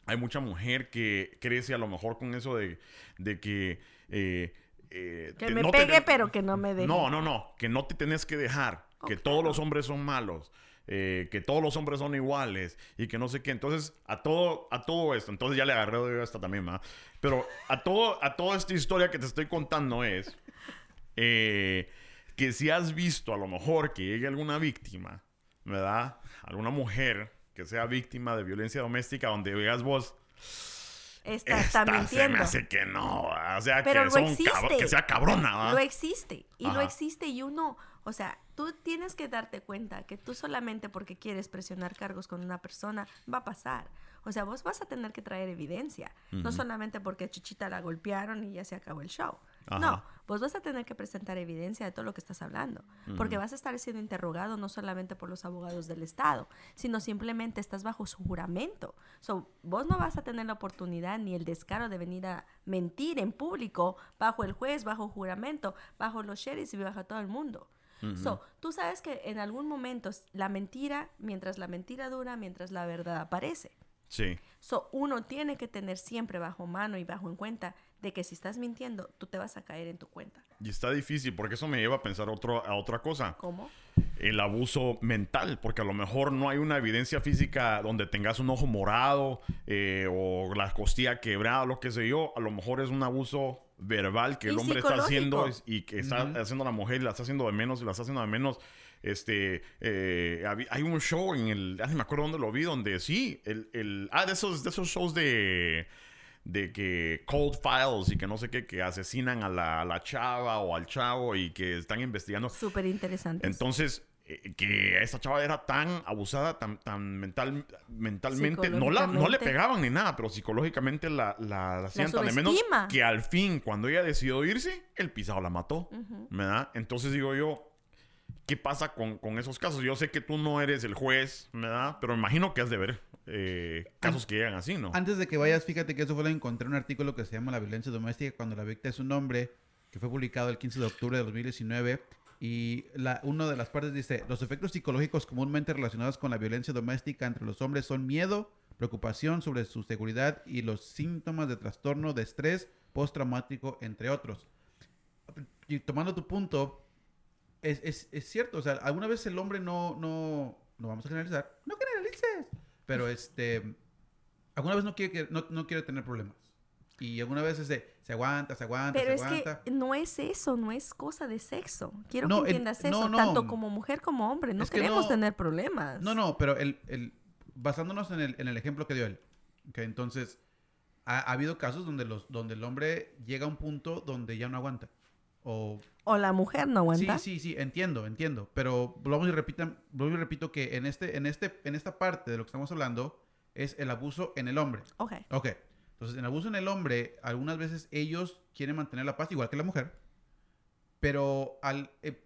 hay mucha mujer que crece a lo mejor con eso de, de que... eh, eh, Que te- me no te- pegue, pero que no me deje. no, no, no. Que no te tenés que dejar. Que Ok. todos los hombres son malos. eh, que todos los hombres son iguales. Y que no sé qué. Entonces, a todo, a todo esto. Entonces ya le agarré de esta también, ¿verdad? Pero a todo, a toda esta historia que te estoy contando es. eh, que si has visto a lo mejor que llegue alguna víctima, ¿verdad? Alguna mujer que sea víctima de violencia doméstica, donde veas vos. Está, está Esta se mintiendo. me hace que no. O sea, Pero que, lo son que sea cabrona, ¿verdad? Lo existe. Y lo Ajá. existe y uno, o sea, tú tienes que darte cuenta que tú solamente porque quieres presionar cargos con una persona va a pasar. O sea, vos vas a tener que traer evidencia. No solamente porque a Chichita la golpearon y ya se acabó el show. Ajá. No, vos vas a tener que presentar evidencia de todo lo que estás hablando. Porque vas a estar siendo interrogado no solamente por los abogados del Estado, sino simplemente estás bajo su juramento. So, vos no vas a tener la oportunidad ni el descaro de venir a mentir en público bajo el juez, bajo juramento, bajo los sheriffs y bajo todo el mundo. So, tú sabes que en algún momento la mentira, mientras la mentira dura, mientras la verdad aparece. Sí. So, uno tiene que tener siempre bajo mano y bajo en cuenta de que si estás mintiendo, tú te vas a caer en tu cuenta. Y está difícil porque eso me lleva a pensar otro, a otra cosa. ¿Cómo? El abuso mental, porque a lo mejor no hay una evidencia física donde tengas un ojo morado eh, o la costilla quebrada, lo que sé yo. A lo mejor es un abuso verbal que el hombre está haciendo y que está haciendo la mujer y la está haciendo de menos y la está haciendo de menos. Este, eh, hay un show en el, ah, ni me acuerdo dónde lo vi, donde sí, el, el ah, de esos, de esos shows de, de que Cold Files y que no sé qué, que asesinan a la, a la chava o al chavo y que están investigando. Súper interesante. Entonces, eh, que esa chava era tan abusada, tan, tan mental, mentalmente, no, la, no le pegaban ni nada, pero psicológicamente la, la, hacían tan de menos que al fin, cuando ella decidió irse, el pisado la mató, ¿verdad? Entonces digo yo, ¿qué pasa con, con, esos casos? Yo sé que tú no eres el juez, ¿verdad? Pero imagino que has de ver eh, casos que llegan así, ¿no? Antes de que vayas, fíjate que eso fue lo encontré un artículo que se llama La violencia doméstica cuando la víctima es un hombre, que fue publicado el 15 de octubre de 2019 y la, una de las partes dice, los efectos psicológicos comúnmente relacionados con la violencia doméstica entre los hombres son miedo, preocupación sobre su seguridad y los síntomas de trastorno de estrés postraumático, entre otros. Y tomando tu punto, es, es, es, cierto, o sea, alguna vez el hombre no, no, no vamos a generalizar, no generalices, pero este, alguna vez no quiere, no, no quiere tener problemas. Y alguna vez se, se aguanta, se aguanta, Pero se es que no es eso, no es cosa de sexo. Quiero que entiendas eso, tanto como mujer como hombre. No queremos tener problemas. No, no, pero el, el, basándonos en el, en el ejemplo que dio él. Okay, entonces, ha, habido casos donde, los, donde el hombre llega a un punto donde ya no aguanta. O, o la mujer no aguanta. Sí, sí, sí, entiendo, entiendo. Pero vamos y, repitan, y repito que en, este, en, este, en esta parte de lo que estamos hablando es el abuso en el hombre. Ok. Ok. Entonces, en abuso en el hombre, algunas veces ellos quieren mantener la paz igual que la mujer, pero al eh,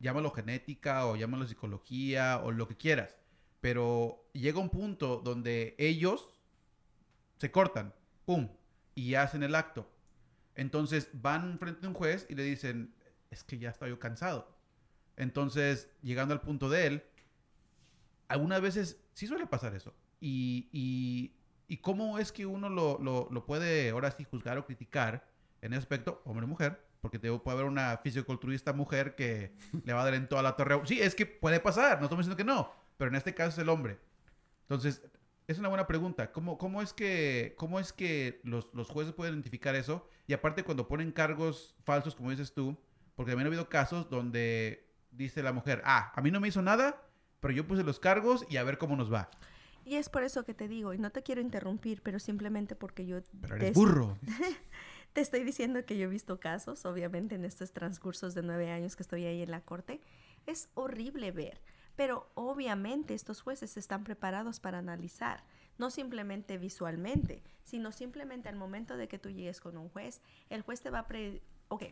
llámalo genética o llámalo psicología o lo que quieras, pero llega un punto donde ellos se cortan, pum, y hacen el acto. Entonces van frente a un juez y le dicen, es que ya estoy cansado. Entonces, llegando al punto de él, algunas veces sí suele pasar eso. y ¿Y cómo es que uno lo, lo, puede ahora sí juzgar o criticar en ese aspecto, hombre o mujer? Porque te, puede haber una fisioculturista mujer que le va a dar en toda la torre. Sí, es que puede pasar, no estamos diciendo que no, pero en este caso es el hombre. Entonces, es una buena pregunta. ¿Cómo, cómo es que, cómo es que los, los, jueces pueden identificar eso? Y aparte, cuando ponen cargos falsos, como dices tú, porque también ha habido casos donde dice la mujer, ah, a mí no me hizo nada, pero yo puse los cargos y a ver cómo nos va. Y es por eso que te digo, y no te quiero interrumpir, pero simplemente porque yo... Pero eres burro. te estoy diciendo que yo he visto casos, obviamente en estos transcursos de nueve años que estoy ahí en la corte. Es horrible ver, pero obviamente estos jueces están preparados para analizar, no simplemente visualmente, sino simplemente al momento de que tú llegues con un juez, el juez te va a... Pre ok,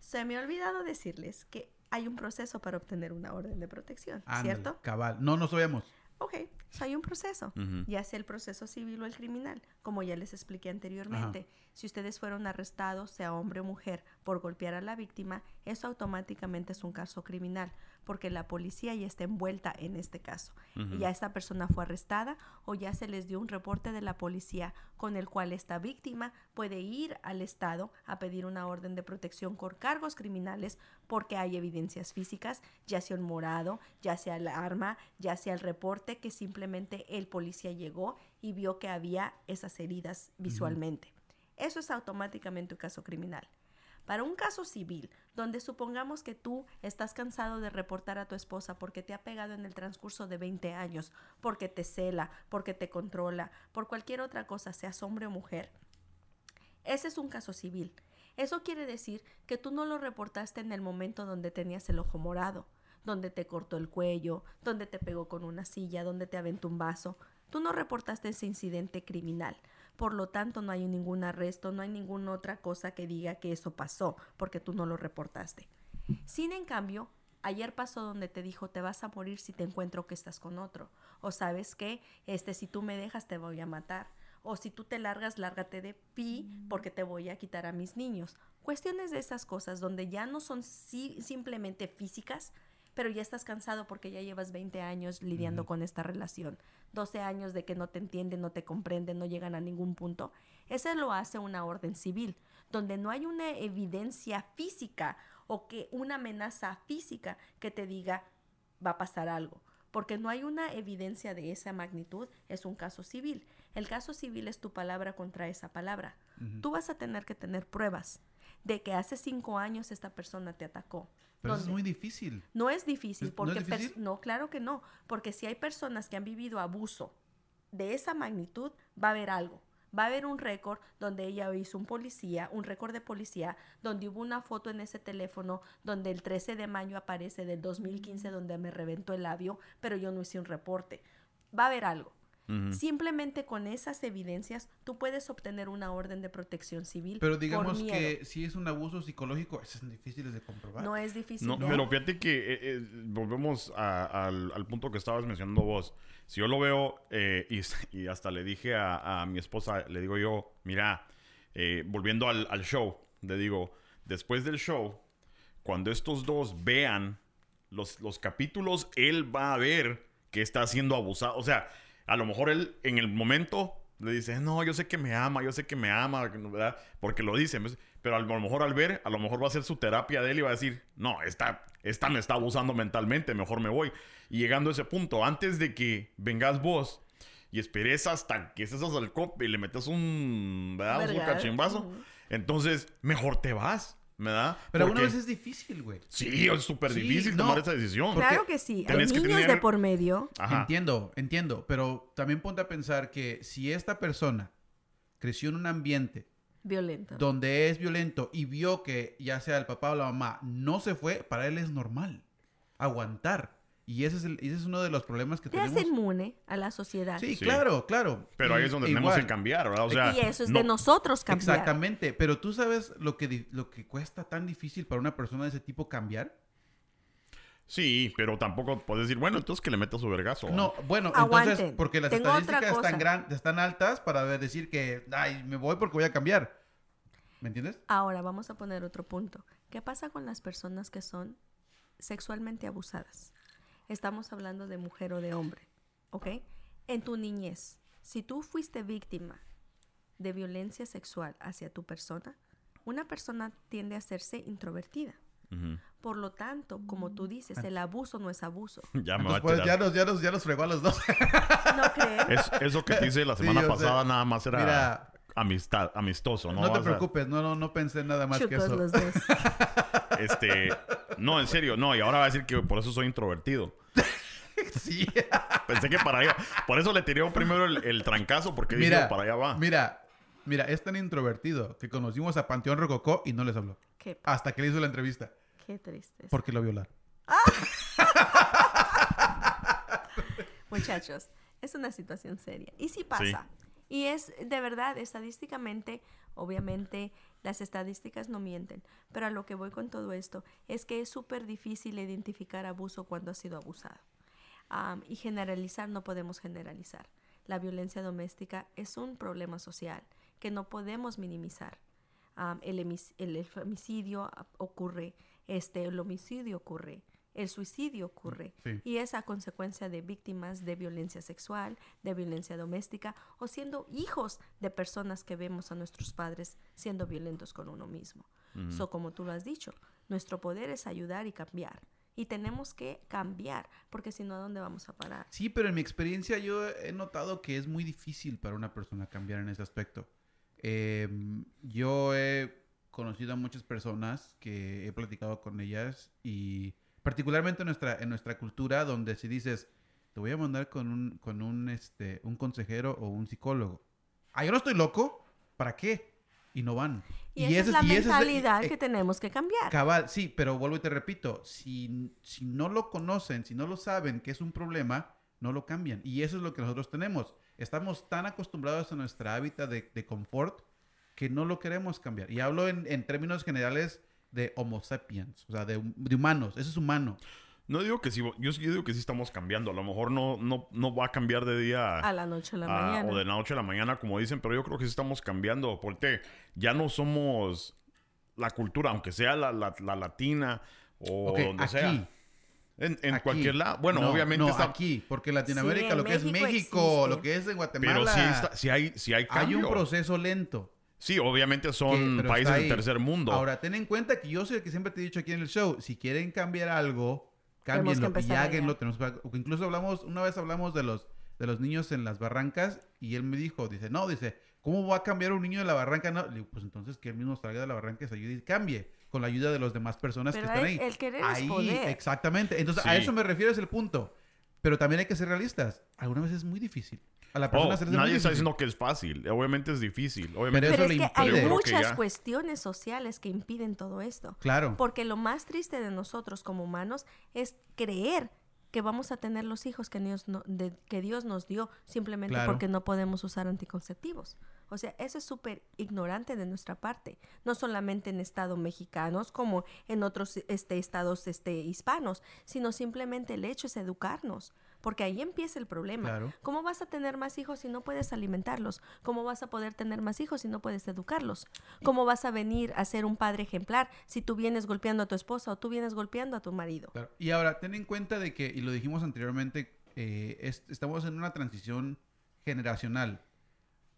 se me ha olvidado decirles que hay un proceso para obtener una orden de protección, ¿cierto? Cabal, no nos sabemos. Ok, hay un proceso, ya sea el proceso civil o el criminal, como ya les expliqué anteriormente. Si ustedes fueron arrestados, sea hombre o mujer, por golpear a la víctima, eso automáticamente es un caso criminal, porque la policía ya está envuelta en este caso. Ya esta persona fue arrestada o ya se les dio un reporte de la policía con el cual esta víctima puede ir al Estado a pedir una orden de protección por cargos criminales porque hay evidencias físicas, ya sea un morado, ya sea el arma, ya sea el reporte que simplemente el policía llegó y vio que había esas heridas visualmente. Eso es automáticamente un caso criminal. Para un caso civil, donde supongamos que tú estás cansado de reportar a tu esposa porque te ha pegado en el transcurso de 20 años, porque te cela, porque te controla, por cualquier otra cosa, seas hombre o mujer, ese es un caso civil. Eso quiere decir que tú no lo reportaste en el momento donde tenías el ojo morado, donde te cortó el cuello, donde te pegó con una silla, donde te aventó un vaso. Tú no reportaste ese incidente criminal. Por lo tanto, no hay ningún arresto, no hay ninguna otra cosa que diga que eso pasó, porque tú no lo reportaste. Sin en cambio, ayer pasó donde te dijo te vas a morir si te encuentro que estás con otro. O sabes que, este, si tú me dejas te voy a matar o si tú te largas, lárgate de pi porque te voy a quitar a mis niños. Cuestiones de esas cosas donde ya no son simplemente físicas, pero ya estás cansado porque ya llevas 20 años lidiando con esta relación, 12 años de que no te entienden, no te comprenden, no llegan a ningún punto. Ese lo hace una orden civil, donde no hay una evidencia física o que una amenaza física que te diga va a pasar algo porque no hay una evidencia de esa magnitud, es un caso civil. El caso civil es tu palabra contra esa palabra. Tú vas a tener que tener pruebas de que hace cinco años esta persona te atacó. Pero es muy difícil. No es difícil, porque ¿no, claro que no, porque si hay personas que han vivido abuso de esa magnitud, va a haber algo. Va a haber un récord donde ella hizo un policía, un récord de policía, donde hubo una foto en ese teléfono donde el 13 de mayo aparece del 2015 donde me reventó el labio, pero yo no hice un reporte. Va a haber algo. Simplemente con esas evidencias tú puedes obtener una orden de protección civil. Pero digamos que si es un abuso psicológico, eso es difícil de comprobar. No es difícil. No, pero fíjate que eh, eh, volvemos al, al, punto que estabas mencionando vos. Si yo lo veo eh, y, hasta le dije a, a, mi esposa, le digo yo, mira, volviendo al, al show, le digo, después del show, cuando estos dos vean los, los capítulos, él va a ver que está siendo abusado. O sea, a lo mejor él en el momento le dice, no, yo sé que me ama, yo sé que me ama, ¿verdad? Porque lo dice. Pero a lo mejor al ver, a lo mejor va a ser su terapia de él y va a decir, no, esta, esta me está abusando mentalmente, mejor me voy. Y llegando a ese punto, antes de que vengas vos y esperes hasta que estés al cop y le metes un, ¿verdad? Un cachimbazo, entonces mejor te vas. ¿Verdad? Pero una vez es difícil, güey. Sí, es súper difícil tomar esa decisión. Claro que sí. Hay niños de por medio. Entiendo, entiendo. Pero también ponte a pensar que si esta persona creció en un ambiente violento. Donde es violento y vio que ya sea el papá o la mamá no se fue, para él es normal. Aguantar. Y ese es, ese es uno de los problemas que Te tenemos. Te hace inmune a la sociedad. Sí, claro, claro. Pero ahí es donde tenemos que cambiar, ¿verdad? O sea, y eso es de nosotros cambiar. Exactamente. Pero tú sabes lo que, lo que cuesta tan difícil para una persona de ese tipo cambiar. Sí, pero tampoco puedes decir, bueno, entonces que le metas su vergazo. No, bueno, entonces, porque las estadísticas están, gran, están altas para decir que, ay, me voy porque voy a cambiar. ¿Me entiendes? Ahora vamos a poner otro punto. ¿Qué pasa con las personas que son sexualmente abusadas? Estamos hablando de mujer o de hombre, ¿ok? En tu niñez, si tú fuiste víctima de violencia sexual hacia tu persona, una persona tiende a hacerse introvertida. Por lo tanto, como tú dices, el abuso no es abuso. ya, me va pues, ya, nos, ya, nos, ya nos fregó a los dos. ¿No crees? eso que te hice la semana pasada nada más era amistad, amistoso. No, no te preocupes, no, no, no pensé nada más que eso. Los dos. este, no, en serio, no, y ahora va a decir que por eso soy introvertido. sí. Pensé que para allá. Por eso le tiré primero el, trancazo, porque mira, para allá va. Mira, mira, es tan introvertido que conocimos a Panteón Rococó y no les habló. Hasta que le hizo la entrevista. Qué triste. Porque lo violaron. Muchachos, es una situación seria. Y sí pasa. Y es de verdad, estadísticamente, obviamente las estadísticas no mienten, pero a lo que voy con todo esto es que es súper difícil identificar abuso cuando ha sido abusado. y generalizar no podemos generalizar. La violencia doméstica es un problema social que no podemos minimizar. el, el, femicidio ocurre, este, el homicidio ocurre, el suicidio ocurre y es a consecuencia de víctimas de violencia sexual, de violencia doméstica o siendo hijos de personas que vemos a nuestros padres siendo violentos con uno mismo. So, como tú lo has dicho, nuestro poder es ayudar y cambiar. Y tenemos que cambiar, porque si no, ¿a dónde vamos a parar? Sí, pero en mi experiencia yo he notado que es muy difícil para una persona cambiar en ese aspecto. Em, yo he conocido a muchas personas que he platicado con ellas y particularmente en nuestra, en nuestra cultura, donde si dices, te voy a mandar con un, con un, este, un consejero o un psicólogo. Ah, yo no estoy loco. ¿Para qué? Y no van. Y, esa es la mentalidad que tenemos que cambiar. Cabal, sí, pero vuelvo y te repito, si, si no lo conocen, si no lo saben que es un problema, no lo cambian. Y eso es lo que nosotros tenemos. Estamos tan acostumbrados a nuestra hábitat de, de confort que no lo queremos cambiar. Y hablo en, en términos generales de Homo sapiens, o sea, de, humanos. Eso es humano. No digo que sí, yo, digo que sí estamos cambiando. A lo mejor no, no, no va a cambiar de día a la noche a la mañana. O de la noche a la mañana, como dicen, pero yo creo que sí estamos cambiando. Porque ya no somos la cultura, aunque sea la, latina o donde aquí. sea. En, cualquier lado. Bueno, obviamente no, aquí, porque Latinoamérica, lo que es México, lo que es en Guatemala. Pero sí, hay, sí hay cambio. Hay un proceso lento. Sí, obviamente son países del tercer mundo. Ahora, ten en cuenta que yo soy el que siempre te he dicho aquí en el show, si quieren cambiar algo, cámbienlo y háganlo. Tenemos, incluso hablamos, una vez hablamos de los, de los niños en las barrancas y él me dijo, dice, no, dice, ¿cómo va a cambiar un niño de la barranca? No, le digo, pues entonces que él mismo salga de la barranca y se ayude y cambie con la ayuda de las demás personas que están ahí. El querer ahí, es poder. exactamente. Entonces, a eso me refiero, es el punto. Pero también hay que ser realistas. Alguna vez es muy difícil. A la persona Oh, muy nadie está diciendo que es fácil. Obviamente es difícil. Obviamente Pero Pero eso es le que hay que muchas ya- cuestiones sociales que impiden todo esto. Claro. Porque lo más triste de nosotros como humanos es creer que vamos a tener los hijos que Dios, no- de- que Dios nos dio simplemente Claro. porque no podemos usar anticonceptivos. O sea, eso es súper ignorante de nuestra parte. No solamente en estados mexicanos como en otros este, estados este, hispanos, sino simplemente el hecho es educarnos. Porque ahí empieza el problema. Claro. ¿Cómo vas a tener más hijos si no puedes alimentarlos? ¿Cómo vas a poder tener más hijos si no puedes educarlos? ¿Cómo vas a venir a ser un padre ejemplar si tú vienes golpeando a tu esposa o tú vienes golpeando a tu marido? Claro. Y ahora, ten en cuenta de que, y lo dijimos anteriormente, eh, es- estamos en una transición generacional.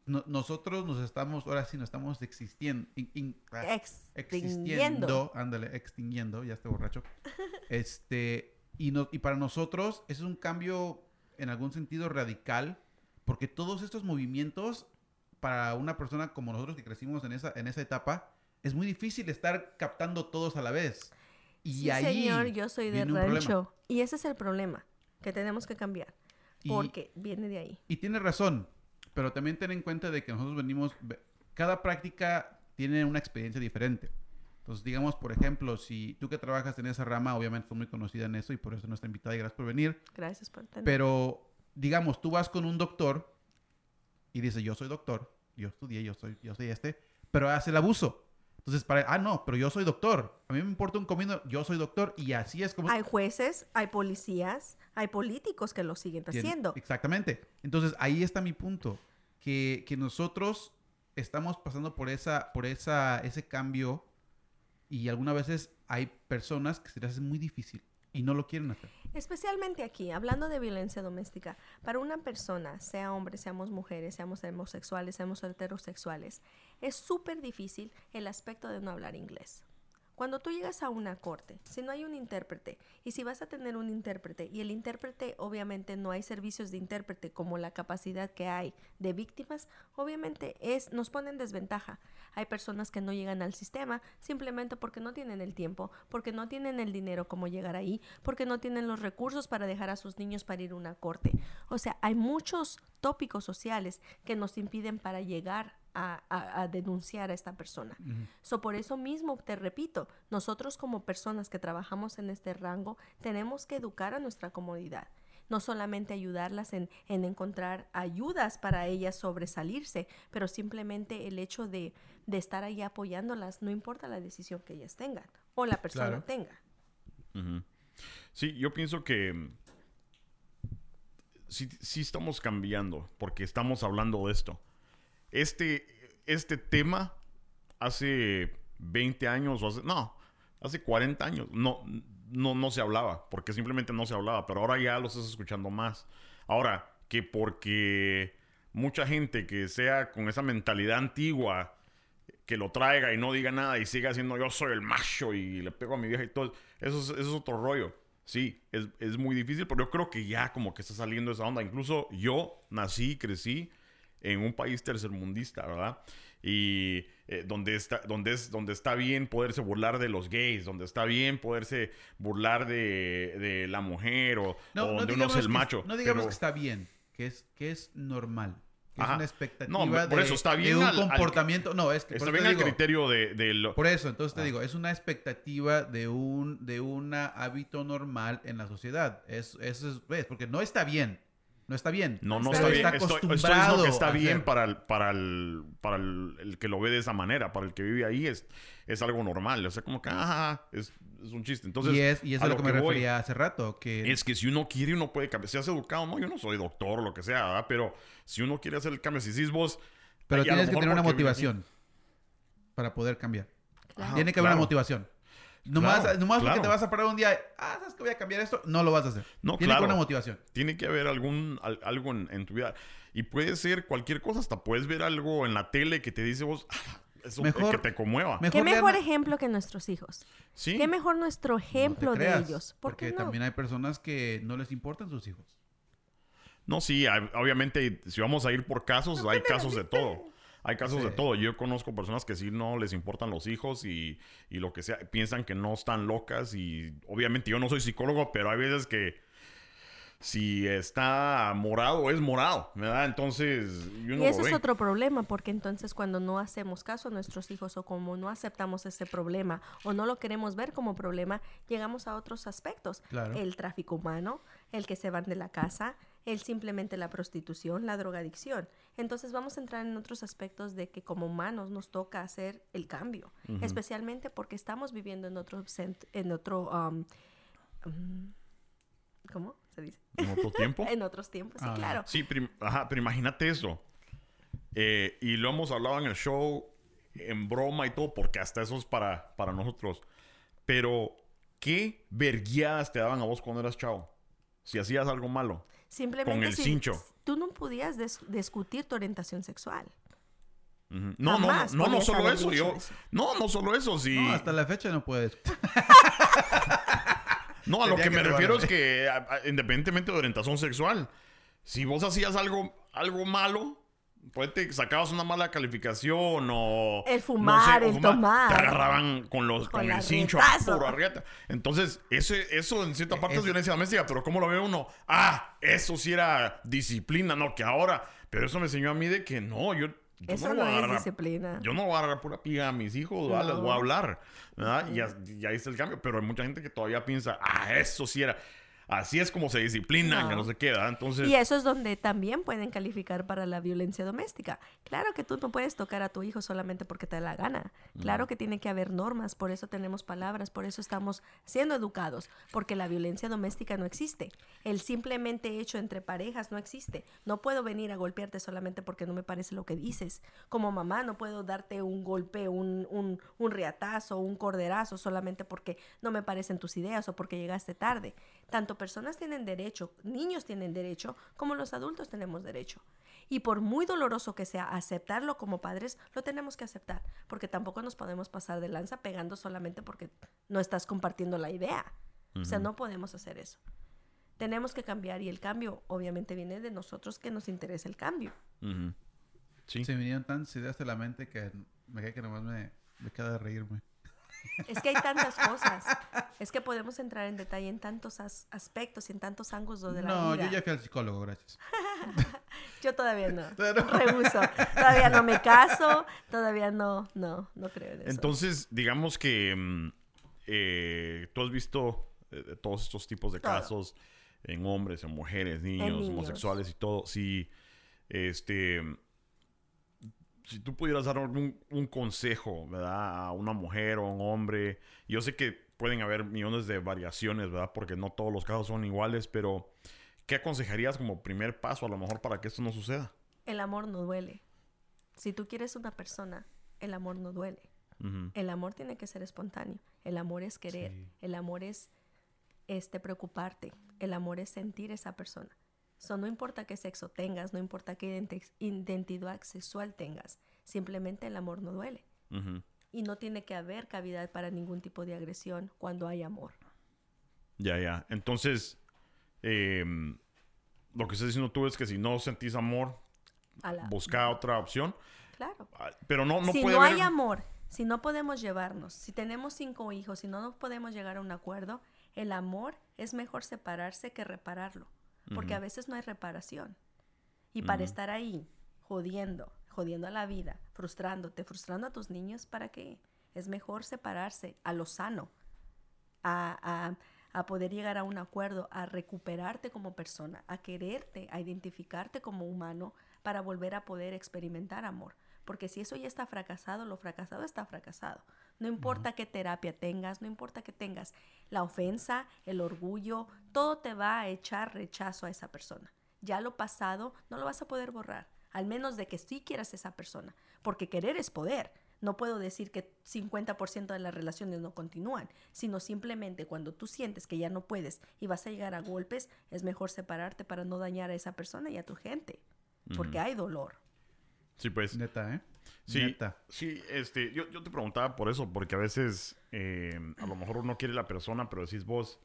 No- nosotros nos estamos, ahora sí, nos estamos existiendo. in- in- ah, Extinguiendo. Ándale, extinguiendo, ya estoy borracho. este, y, no, y para nosotros es un cambio en algún sentido radical, porque todos estos movimientos, para una persona como nosotros que crecimos en esa, en esa etapa, es muy difícil estar captando todos a la vez. Y sí, ahí señor, yo soy de rancho. Y ese es el problema que tenemos que cambiar. Y- Porque viene de ahí. Y tiene razón, pero también ten en cuenta de que nosotros venimos, ve- cada práctica tiene una experiencia diferente. Entonces, digamos, por ejemplo, si tú que trabajas en esa rama, obviamente fue muy conocida en eso y por eso nuestra invitada y gracias por venir, Gracias por tener. pero digamos, tú vas con un doctor y dice, yo soy doctor, yo estudié, yo soy, yo soy este, pero hace el abuso. Entonces, para, ah, no, pero yo soy doctor. A mí me importa un comino, yo soy doctor y así es como... Hay jueces, hay policías, hay políticos que lo siguen haciendo. Exactamente. Entonces ahí está mi punto. Que, que nosotros estamos pasando por esa, por esa, ese cambio y algunas veces hay personas que se les hace muy difícil y no lo quieren hacer. Especialmente aquí, hablando de violencia doméstica, para una persona, sea hombre, seamos mujeres, seamos homosexuales, seamos heterosexuales, es súper difícil el aspecto de no hablar inglés. Cuando tú llegas a una corte, si no hay un intérprete, y si vas a tener un intérprete, y el intérprete obviamente no hay servicios de intérprete como la capacidad que hay de víctimas, obviamente es, nos pone en desventaja. Hay personas que no llegan al sistema simplemente porque no tienen el tiempo, porque no tienen el dinero como llegar ahí, porque no tienen los recursos para dejar a sus niños para ir a una corte. O sea, hay muchos tópicos sociales que nos impiden para llegar a, a- a denunciar a esta persona. So, por eso mismo, te repito, nosotros como personas que trabajamos en este rango, tenemos que educar a nuestra comunidad. No solamente ayudarlas en, en encontrar ayudas para ellas sobresalirse, pero simplemente el hecho de, de estar ahí apoyándolas, no importa la decisión que ellas tengan o la persona Claro. tenga. Sí, yo pienso que mm, sí, sí estamos cambiando porque estamos hablando de esto. Este, este tema hace 20 años o hace, no, hace 40 años no, no, no se hablaba porque simplemente no se hablaba, pero ahora ya lo estás escuchando más. Ahora, que porque mucha gente que sea con esa mentalidad antigua que lo traiga y no diga nada y siga haciendo yo soy el macho y le pego a mi vieja y todo. Eso es, eso es otro rollo. Sí, es, es muy difícil, pero yo creo que ya como que está saliendo esa onda. Incluso yo nací, crecí en un país tercermundista, ¿verdad? Y eh, donde, está, donde, es, donde está bien poderse burlar de los gays, donde está bien poderse burlar de, de la mujer o, o donde uno es el que- macho. No digamos pero- que está bien, que es, que es normal. Que es una expectativa No, por de, eso está bien de un al- al- comportamiento. no, es que Está bien al digo, criterio de, de lo- Por eso, entonces te digo, es una expectativa de un de un hábito normal en la sociedad. Es, eso es, ves, porque no está bien. No está bien. No, no está bien. Estoy, estoy diciendo acostumbrado que está bien para, el, para, el, para el, el que lo ve de esa manera. Para el que vive ahí es, es algo normal. O sea, como que, ajá, es, es un chiste. Entonces, y es, y es lo que me voy refería hace rato. Que Es que si uno quiere, uno puede cambiar. Seas educado, no, yo no soy doctor o lo que sea, ¿verdad? Pero si uno quiere hacer el cambio, si decís vos... pero "Ay, a lo tienes que tener una motivación para poder cambiar. Tiene que haber claro. una motivación. Nomás, Claro, nomás porque claro. te vas a parar un día, ah, ¿sabes que voy a cambiar esto? No lo vas a hacer. No, Tiene que claro. haber una motivación. Tiene que haber algún, al- algo en, en tu vida. Y puede ser cualquier cosa. Hasta puedes ver algo en la tele que te dice vos... "Ah, Eso Mejor- que te conmueva. mejor ¿Qué mejor ejemplo que nuestros hijos? Sí. ¿Qué mejor nuestro ejemplo No de creas, ellos? ¿Por porque no? también hay personas que no les importan sus hijos. No, sí, hay- obviamente, si vamos a ir por casos, hay casos de todo. Hay casos Sí. de todo. Yo conozco personas que sí no les importan los hijos y, y lo que sea, piensan que no están locas y obviamente yo no soy psicólogo, pero hay veces que si está morado, es morado, ¿verdad? Entonces, y ese es otro problema, porque entonces cuando no hacemos caso a nuestros hijos o como no aceptamos ese problema o no lo queremos ver como problema, llegamos a otros aspectos. El tráfico humano, el que se van de la casa, el simplemente la prostitución, la drogadicción. Entonces vamos a entrar en otros aspectos de que como humanos nos toca hacer el cambio, especialmente porque estamos viviendo en otro, en otro um, um, ¿cómo se dice? ¿En otro tiempo? en otros tiempos, sí, ah. claro. Sí, pero, ajá, pero imagínate eso. Eh, y lo hemos hablado en el show en broma y todo, porque hasta eso es para, para nosotros. Pero, ¿qué verguiadas te daban a vos cuando eras chavo? Si hacías algo malo. Simplemente con el cincho. Tú no podías discutir tu orientación sexual. No, no, no, no, no solo eso, yo. No, no solo eso, sí. No, hasta la fecha no puedes. No, a lo que, me refiero es que, independientemente de orientación sexual, si vos hacías algo, algo malo, pues te sacabas una mala calificación o... El fumar, el tomar. Te agarraban con, los, con, el cincho a puro arrieta. Entonces, eso, eso en cierta parte es, violencia doméstica, pero ¿cómo lo ve uno? Ah, eso sí era disciplina, no, que ahora... Pero eso me enseñó a mí de que no, yo eso no, es disciplina. Yo no voy a agarrar pura piga a mis hijos, les voy a hablar. ¿verdad? Y, ahí está el cambio. Pero hay mucha gente que todavía piensa, ah, eso sí era así es como se disciplinan, que no se queda. Entonces... Y eso es donde también pueden calificar para la violencia doméstica. Claro que tú no puedes tocar a tu hijo solamente porque te da la gana. Claro que tiene que haber normas, por eso tenemos palabras, por eso estamos siendo educados, porque la violencia doméstica no existe. El simplemente hecho entre parejas no existe. No puedo venir a golpearte solamente porque no me parece lo que dices. Como mamá no puedo darte un golpe, un, un, un riatazo, un corderazo solamente porque no me parecen tus ideas o porque llegaste tarde. Tanto personas tienen derecho, niños tienen derecho, como los adultos tenemos derecho. Y por muy doloroso que sea aceptarlo como padres, lo tenemos que aceptar, porque tampoco nos podemos pasar de lanza pegando solamente porque no estás compartiendo la idea. O sea, no podemos hacer eso. Tenemos que cambiar y el cambio obviamente viene de nosotros que nos interesa el cambio. sí. Se me vinieron tantas ideas de la mente que me quedé que nomás me, me queda de reírme. Es que hay tantas cosas. Es que podemos entrar en detalle en tantos aspectos y en tantos ángulos de la vida. No, yo ya fui al psicólogo, gracias. yo todavía no. Rehuso. Todavía no me caso. Todavía no, no, no creo en eso. Entonces, digamos que mm, eh, tú has visto eh, todos estos tipos de casos en hombres, en mujeres, niños, homosexuales y todo. Si, este si tú pudieras dar un, consejo, ¿verdad? A una mujer o un hombre, yo sé que pueden haber millones de variaciones, ¿verdad? Porque no todos los casos son iguales, pero ¿qué aconsejarías como primer paso a lo mejor para que esto no suceda? El amor no duele. Si tú quieres una persona, el amor no duele. El amor tiene que ser espontáneo. El amor es querer. El amor es este preocuparte. El amor es sentir esa persona. So, no importa qué sexo tengas, no importa qué identidad sexual tengas, simplemente el amor no duele. Y no tiene que haber cavidad para ningún tipo de agresión cuando hay amor. Ya, ya. Entonces, em, lo que estás diciendo tú es que si no sentís amor, busca otra opción. Claro. Ah, pero no, no si no hay amor, si no podemos llevarnos, si tenemos cinco hijos, si no nos podemos llegar a un acuerdo, el amor es mejor separarse que repararlo porque a veces no hay reparación. Y para estar ahí, jodiendo, jodiendo a la vida, frustrándote, frustrando a tus niños, ¿para qué? Es mejor separarse a lo sano, a, a, poder llegar a un acuerdo, a recuperarte como persona, a quererte, a identificarte como humano para volver a poder experimentar amor. Porque si eso ya está fracasado, lo fracasado está fracasado. No importa qué terapia tengas, no importa que tengas la ofensa, el orgullo, todo te va a echar rechazo a esa persona. Ya lo pasado no lo vas a poder borrar, al menos de que sí quieras esa persona, porque querer es poder. No puedo decir que 50% de las relaciones no continúan, sino simplemente cuando tú sientes que ya no puedes y vas a llegar a golpes, es mejor separarte para no dañar a esa persona y a tu gente, porque hay dolor. Sí, pues. Neta, ¿eh? Sí, sí este, yo, te preguntaba por eso, porque a veces eh, a lo mejor uno quiere la persona, pero decís vos,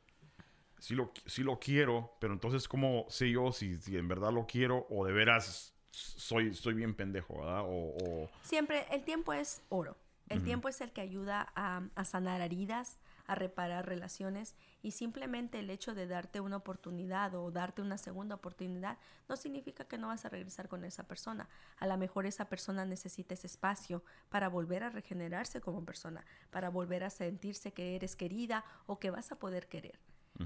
sí lo, sí lo quiero, pero entonces, ¿cómo sé yo si, si en verdad lo quiero o de veras soy, soy bien pendejo, ¿verdad? O, Siempre, el tiempo es oro. El tiempo es el que ayuda a, sanar heridas, a reparar relaciones y simplemente el hecho de darte una oportunidad o darte una segunda oportunidad no significa que no vas a regresar con esa persona. A lo mejor esa persona necesita ese espacio para volver a regenerarse como persona, para volver a sentirse que eres querida o que vas a poder querer.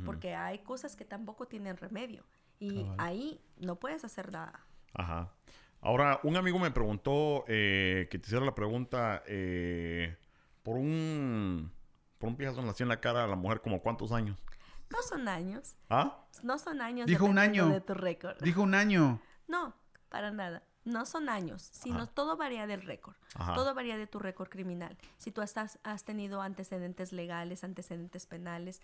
Porque hay cosas que tampoco tienen remedio y ahí no puedes hacer nada. Ajá. Ahora, un amigo me preguntó eh, que te hiciera la pregunta eh, por un por un pijazo en la cara a la mujer como cuántos años. No son años. ¿Ah? No son años. Dijo un año. De tu récord. Dijo un año. No, para nada. No son años, sino todo varía del récord. Todo varía de tu récord criminal. Si tú has, has tenido antecedentes legales, antecedentes penales,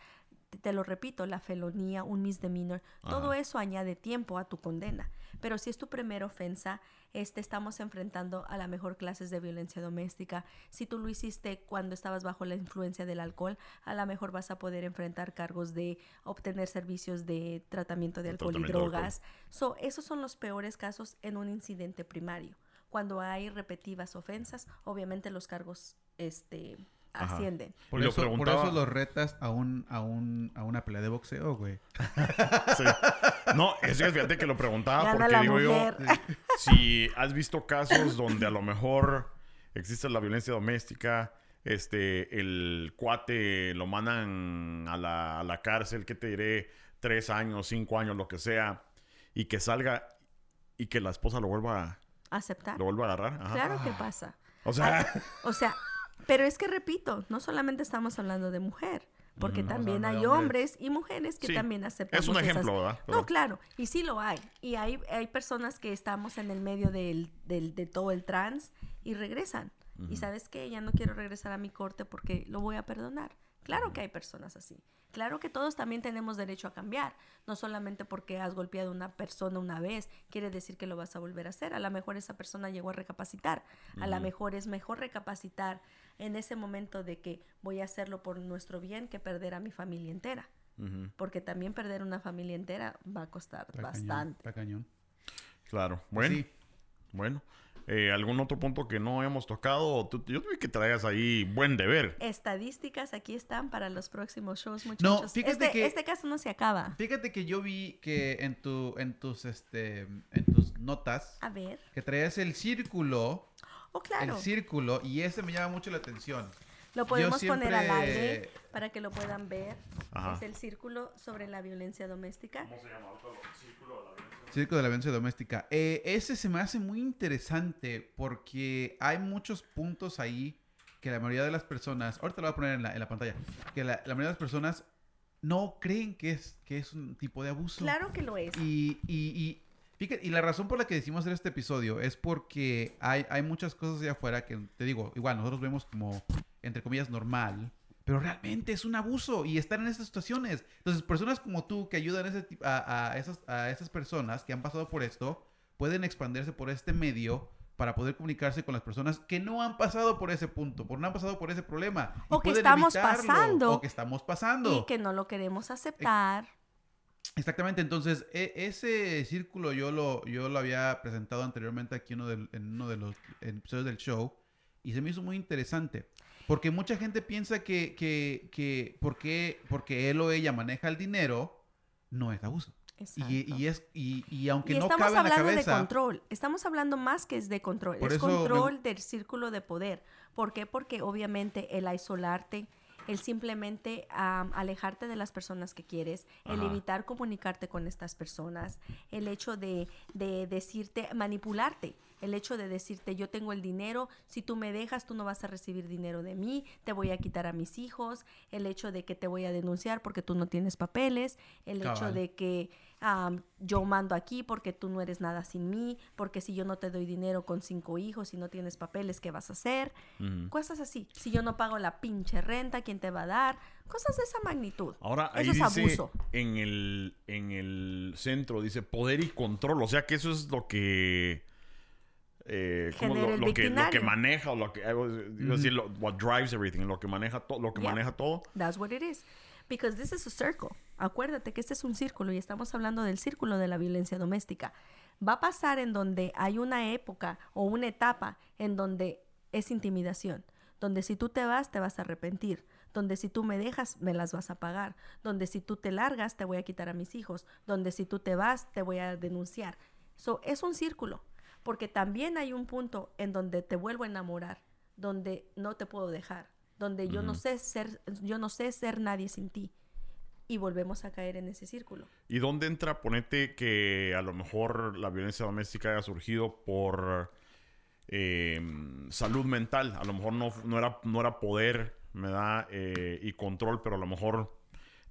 te, lo repito, la felonía, un misdemeanor, todo eso añade tiempo a tu condena. Pero si es tu primera ofensa, este, estamos enfrentando a la mejor clases de violencia doméstica. Si tú lo hiciste cuando estabas bajo la influencia del alcohol, a lo mejor vas a poder enfrentar cargos de obtener servicios de tratamiento de alcohol y drogas. So, esos son los peores casos en un incidente primario. Cuando hay repetidas ofensas, obviamente los cargos este, ascienden. Por eso, por eso los retas a un, a un, a una pelea de boxeo, güey. sí. No, es que fíjate que lo preguntaba porque digo yo, si has visto casos donde a lo mejor existe la violencia doméstica, este, el cuate lo mandan a la, a la cárcel, que te diré, tres años, cinco años, lo que sea, y que salga y que la esposa lo vuelva a aceptar. Lo vuelva a agarrar. Claro que pasa. O sea, o sea, pero es que repito, no solamente estamos hablando de mujer, porque también hay hombres. y mujeres que también aceptan. Es un ejemplo, ¿verdad? No, claro, y sí lo hay. Y hay, hay personas que estamos en el medio del, del, de todo el trans y regresan. Y sabes que ya no quiero regresar a mi corte porque lo voy a perdonar. Claro que hay personas así. Claro que todos también tenemos derecho a cambiar. No solamente porque has golpeado a una persona una vez, quiere decir que lo vas a volver a hacer. A lo mejor esa persona llegó a recapacitar. A lo mejor es mejor recapacitar en ese momento de que voy a hacerlo por nuestro bien que perder a mi familia entera. Porque también perder una familia entera va a costar bastante. cañón. Claro. Bueno. Bueno. Eh, ¿Algún otro punto que no hemos tocado? yo tuve que traigas ahí buen deber. Estadísticas aquí están para los próximos shows, muchachos. No, fíjate este, que... Este caso no se acaba. Fíjate que yo vi que en, tu, en, tus, este, en tus notas... A ver. Que traías el círculo. Oh, claro. El círculo. Y ese me llama mucho la atención. Lo podemos poner al aire para que lo puedan ver. Es el círculo sobre la violencia doméstica. ¿Cómo se llama? Círculo de la violencia Circo de la violencia doméstica. Eh, ese se me hace muy interesante porque hay muchos puntos ahí que la mayoría de las personas, ahorita lo voy a poner en la, en la pantalla, que la, la, mayoría de las personas no creen que es, que es un tipo de abuso. Claro que lo es. Y, y, y, y la razón por la que decimos hacer este episodio es porque hay, hay muchas cosas allá afuera que, te digo, igual nosotros vemos como, entre comillas, normal pero realmente es un abuso y estar en estas situaciones. Entonces, personas como tú que ayudan a, a, esas, a esas personas que han pasado por esto, pueden expandirse por este medio para poder comunicarse con las personas que no han pasado por ese punto, por no han pasado por ese problema. O que estamos pasando. O que estamos pasando. Y que no lo queremos aceptar. Exactamente, entonces e, ese círculo yo lo, yo lo había presentado anteriormente aquí uno en uno de los episodios del show y se me hizo muy interesante. Porque mucha gente piensa que, que, que porque, porque él o ella maneja el dinero, no es abuso. Y, y, es y, y aunque no cabe en la cabeza, estamos hablando de control. Estamos hablando más que es de control. es control del círculo de poder. ¿Por qué? Porque obviamente el aislarte, el simplemente alejarte de las personas que quieres, el evitar comunicarte con estas personas, el hecho de, de decirte, manipularte el hecho de decirte yo tengo el dinero, si tú me dejas tú no vas a recibir dinero de mí, te voy a quitar a mis hijos, el hecho de que te voy a denunciar porque tú no tienes papeles, el hecho de que yo mando aquí porque tú no eres nada sin mí, porque si yo no te doy dinero con cinco hijos y no tienes papeles, ¿qué vas a hacer? Cosas así. Si yo no pago la pinche renta, ¿quién te va a dar? Cosas de esa magnitud. Ahora, ahí eso es abuso. En el, en el centro dice poder y control. O sea que eso es lo que eh, como lo, lo, que, lo, que, maneja o lo que decir lo, what drives everything lo que maneja todo lo que maneja todo that's what it is because this is a circle acuérdate que este es un círculo y estamos hablando del círculo de la violencia doméstica va a pasar en donde hay una época o una etapa en donde es intimidación donde si tú te vas te vas a arrepentir donde si tú me dejas, me las vas a pagar, donde si tú te largas, te voy a quitar a mis hijos, donde si tú te vas, te voy a denunciar. So, es un círculo, porque también hay un punto en donde te vuelvo a enamorar, donde no te puedo dejar, donde yo no sé ser, yo no sé ser nadie sin ti. Y volvemos a caer en ese círculo. ¿Y dónde entra, ponete que a lo mejor la violencia doméstica haya surgido por eh, salud mental? A lo mejor no, no, era, no era poder, me da, eh, y control, pero a lo mejor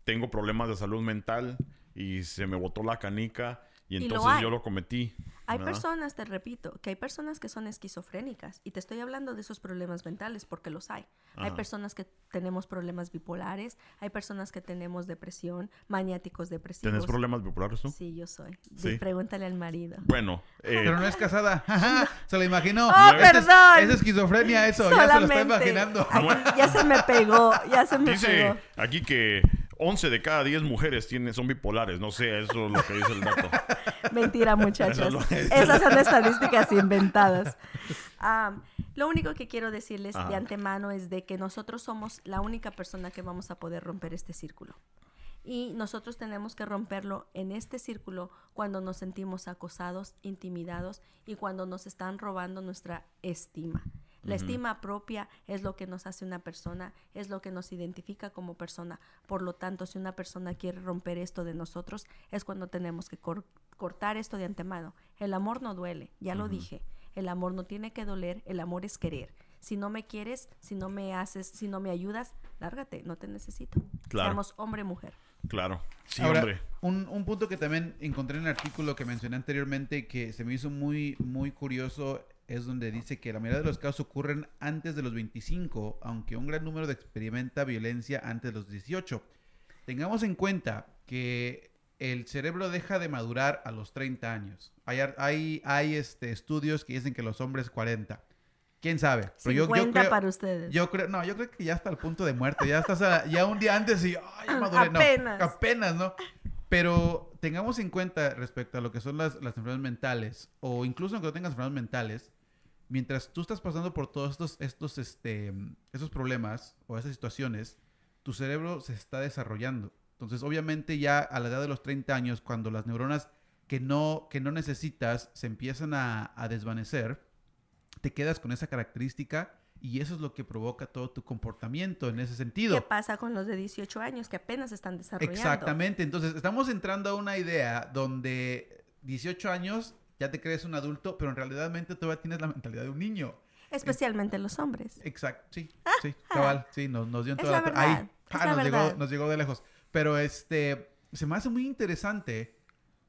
tengo problemas de salud mental y se me botó la canica y entonces yo lo cometí. Hay ¿verdad? personas, te repito, que hay personas que son esquizofrénicas y te estoy hablando de esos problemas mentales porque los hay. Hay Ajá. personas que tenemos problemas bipolares, hay personas que tenemos depresión, maniáticos depresivos. ¿Tienes problemas bipolares tú? Sí, yo soy. Sí. Pregúntale al marido. Bueno, eh, Pero no es casada. se lo imaginó. ¡Oh, Esta es- perdón! Es, esquizofrenia eso. Ya se lo está Solamente. imaginando. Aquí ya se me pegó, ya se me dice pegó. aquí que 11 de cada 10 mujeres tienen, son bipolares. No sé, eso es lo que dice el dato. Mentira, muchachas. Esas son estadísticas inventadas. Lo único que quiero decirles Ajá. de antemano es de que nosotros somos la única persona que vamos a poder romper este círculo. Y nosotros tenemos que romperlo en este círculo cuando nos sentimos acosados, intimidados y cuando nos están robando nuestra estima. La estima propia es lo que nos hace una persona, es lo que nos identifica como persona. Por lo tanto, si una persona quiere romper esto de nosotros, es cuando tenemos que cor- cortar esto de antemano. El amor no duele, ya lo dije. El amor no tiene que doler, el amor es querer. Si no me quieres, si no me haces, si no me ayudas, lárgate, no te necesito. Claro. Seamos hombre mujer. Claro. Sí, Ahora, hombre. Un, un punto que también encontré en el artículo que mencioné anteriormente que se me hizo muy, muy curioso es donde dice que la mayoría de los casos ocurren antes de los 25, aunque un gran número de experimenta violencia antes de los 18. Tengamos en cuenta que el cerebro deja de madurar a los 30 años. Hay, hay, hay este, estudios que dicen que los hombres 40. ¿Quién sabe? Pero yo- yo 50 creo- para ustedes. Yo creo, no, yo creo que ya está al punto de muerte. Ya estás a- ya un día antes y ay, ya maduré. No, Apenas. apenas, ¿no? Pero tengamos en cuenta respecto a lo que son las, las enfermedades mentales, o incluso aunque no tengas enfermedades mentales, mientras tú estás pasando por todos estos, estos, este, estos problemas o esas situaciones, tu cerebro se está desarrollando. Entonces, obviamente, ya a la edad de los 30 años, cuando las neuronas que no, que no necesitas se empiezan a, a desvanecer, te quedas con esa característica y eso es lo que provoca todo tu comportamiento en ese sentido. ¿Qué pasa con los de 18 años que apenas están desarrollando? Exactamente, entonces estamos entrando a una idea donde 18 años ya te crees un adulto, pero en realidad todavía tienes la mentalidad de un niño. Especialmente los hombres. Exacto, sí, sí, cabal, sí, nos, nos dio en toda la Ahí, ah, llegó, nos llegó de lejos. Pero este, se me hace muy interesante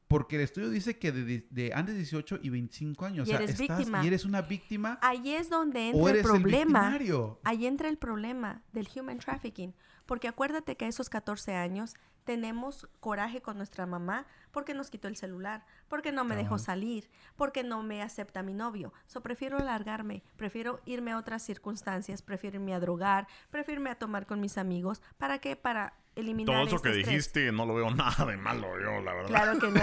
porque el estudio dice que de, de antes de 18 y 25 años, Y o sea, eres estás víctima. y eres una víctima Ahí es donde entra el problema. Ahí entra el problema del human trafficking. Porque acuérdate que a esos 14 años tenemos coraje con nuestra mamá porque nos quitó el celular, porque no me dejó salir, porque no me acepta mi novio. So, prefiero largarme, prefiero irme a otras circunstancias, prefiero irme a drogar, prefiero irme a tomar con mis amigos. ¿Para qué? Para eliminar Todo eso este que estrés. dijiste no lo veo nada de malo, yo, la verdad. Claro que no.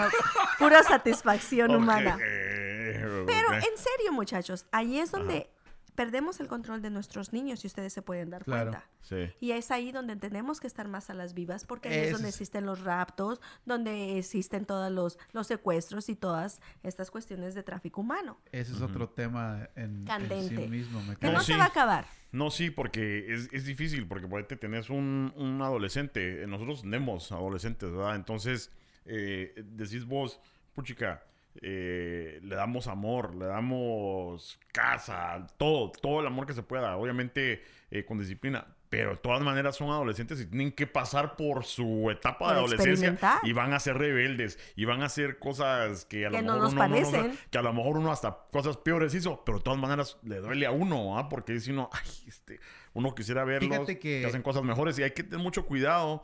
Pura satisfacción humana. eh, Pero ok. en serio, muchachos, ahí es donde perdemos el control de nuestros niños y ustedes se pueden dar Claro. cuenta. Sí. Y es ahí donde tenemos que estar más a las vivas porque ahí es donde existen los raptos, donde existen todos los, los secuestros y todas estas cuestiones de tráfico humano. Ese es otro tema en, en Candente. sí mismo. me Que cae. no, sí. se va a acabar. No, sí, porque es, es difícil, porque por ahí te tenés un, un adolescente, nosotros tenemos adolescentes, ¿verdad? Entonces, eh, decís vos, puchica, eh, le damos amor, le damos casa, todo, todo el amor que se pueda, obviamente eh, con disciplina, pero de todas maneras son adolescentes y tienen que pasar por su etapa de adolescencia y van a ser rebeldes y van a hacer cosas que a lo no mejor nos uno no- no- parecen. que a lo mejor uno hasta cosas peores hizo, pero de todas maneras le duele a uno, ¿ah? Porque dice uno, ay, este, uno quisiera verlos Fíjate que- hacen cosas mejores y hay que tener mucho cuidado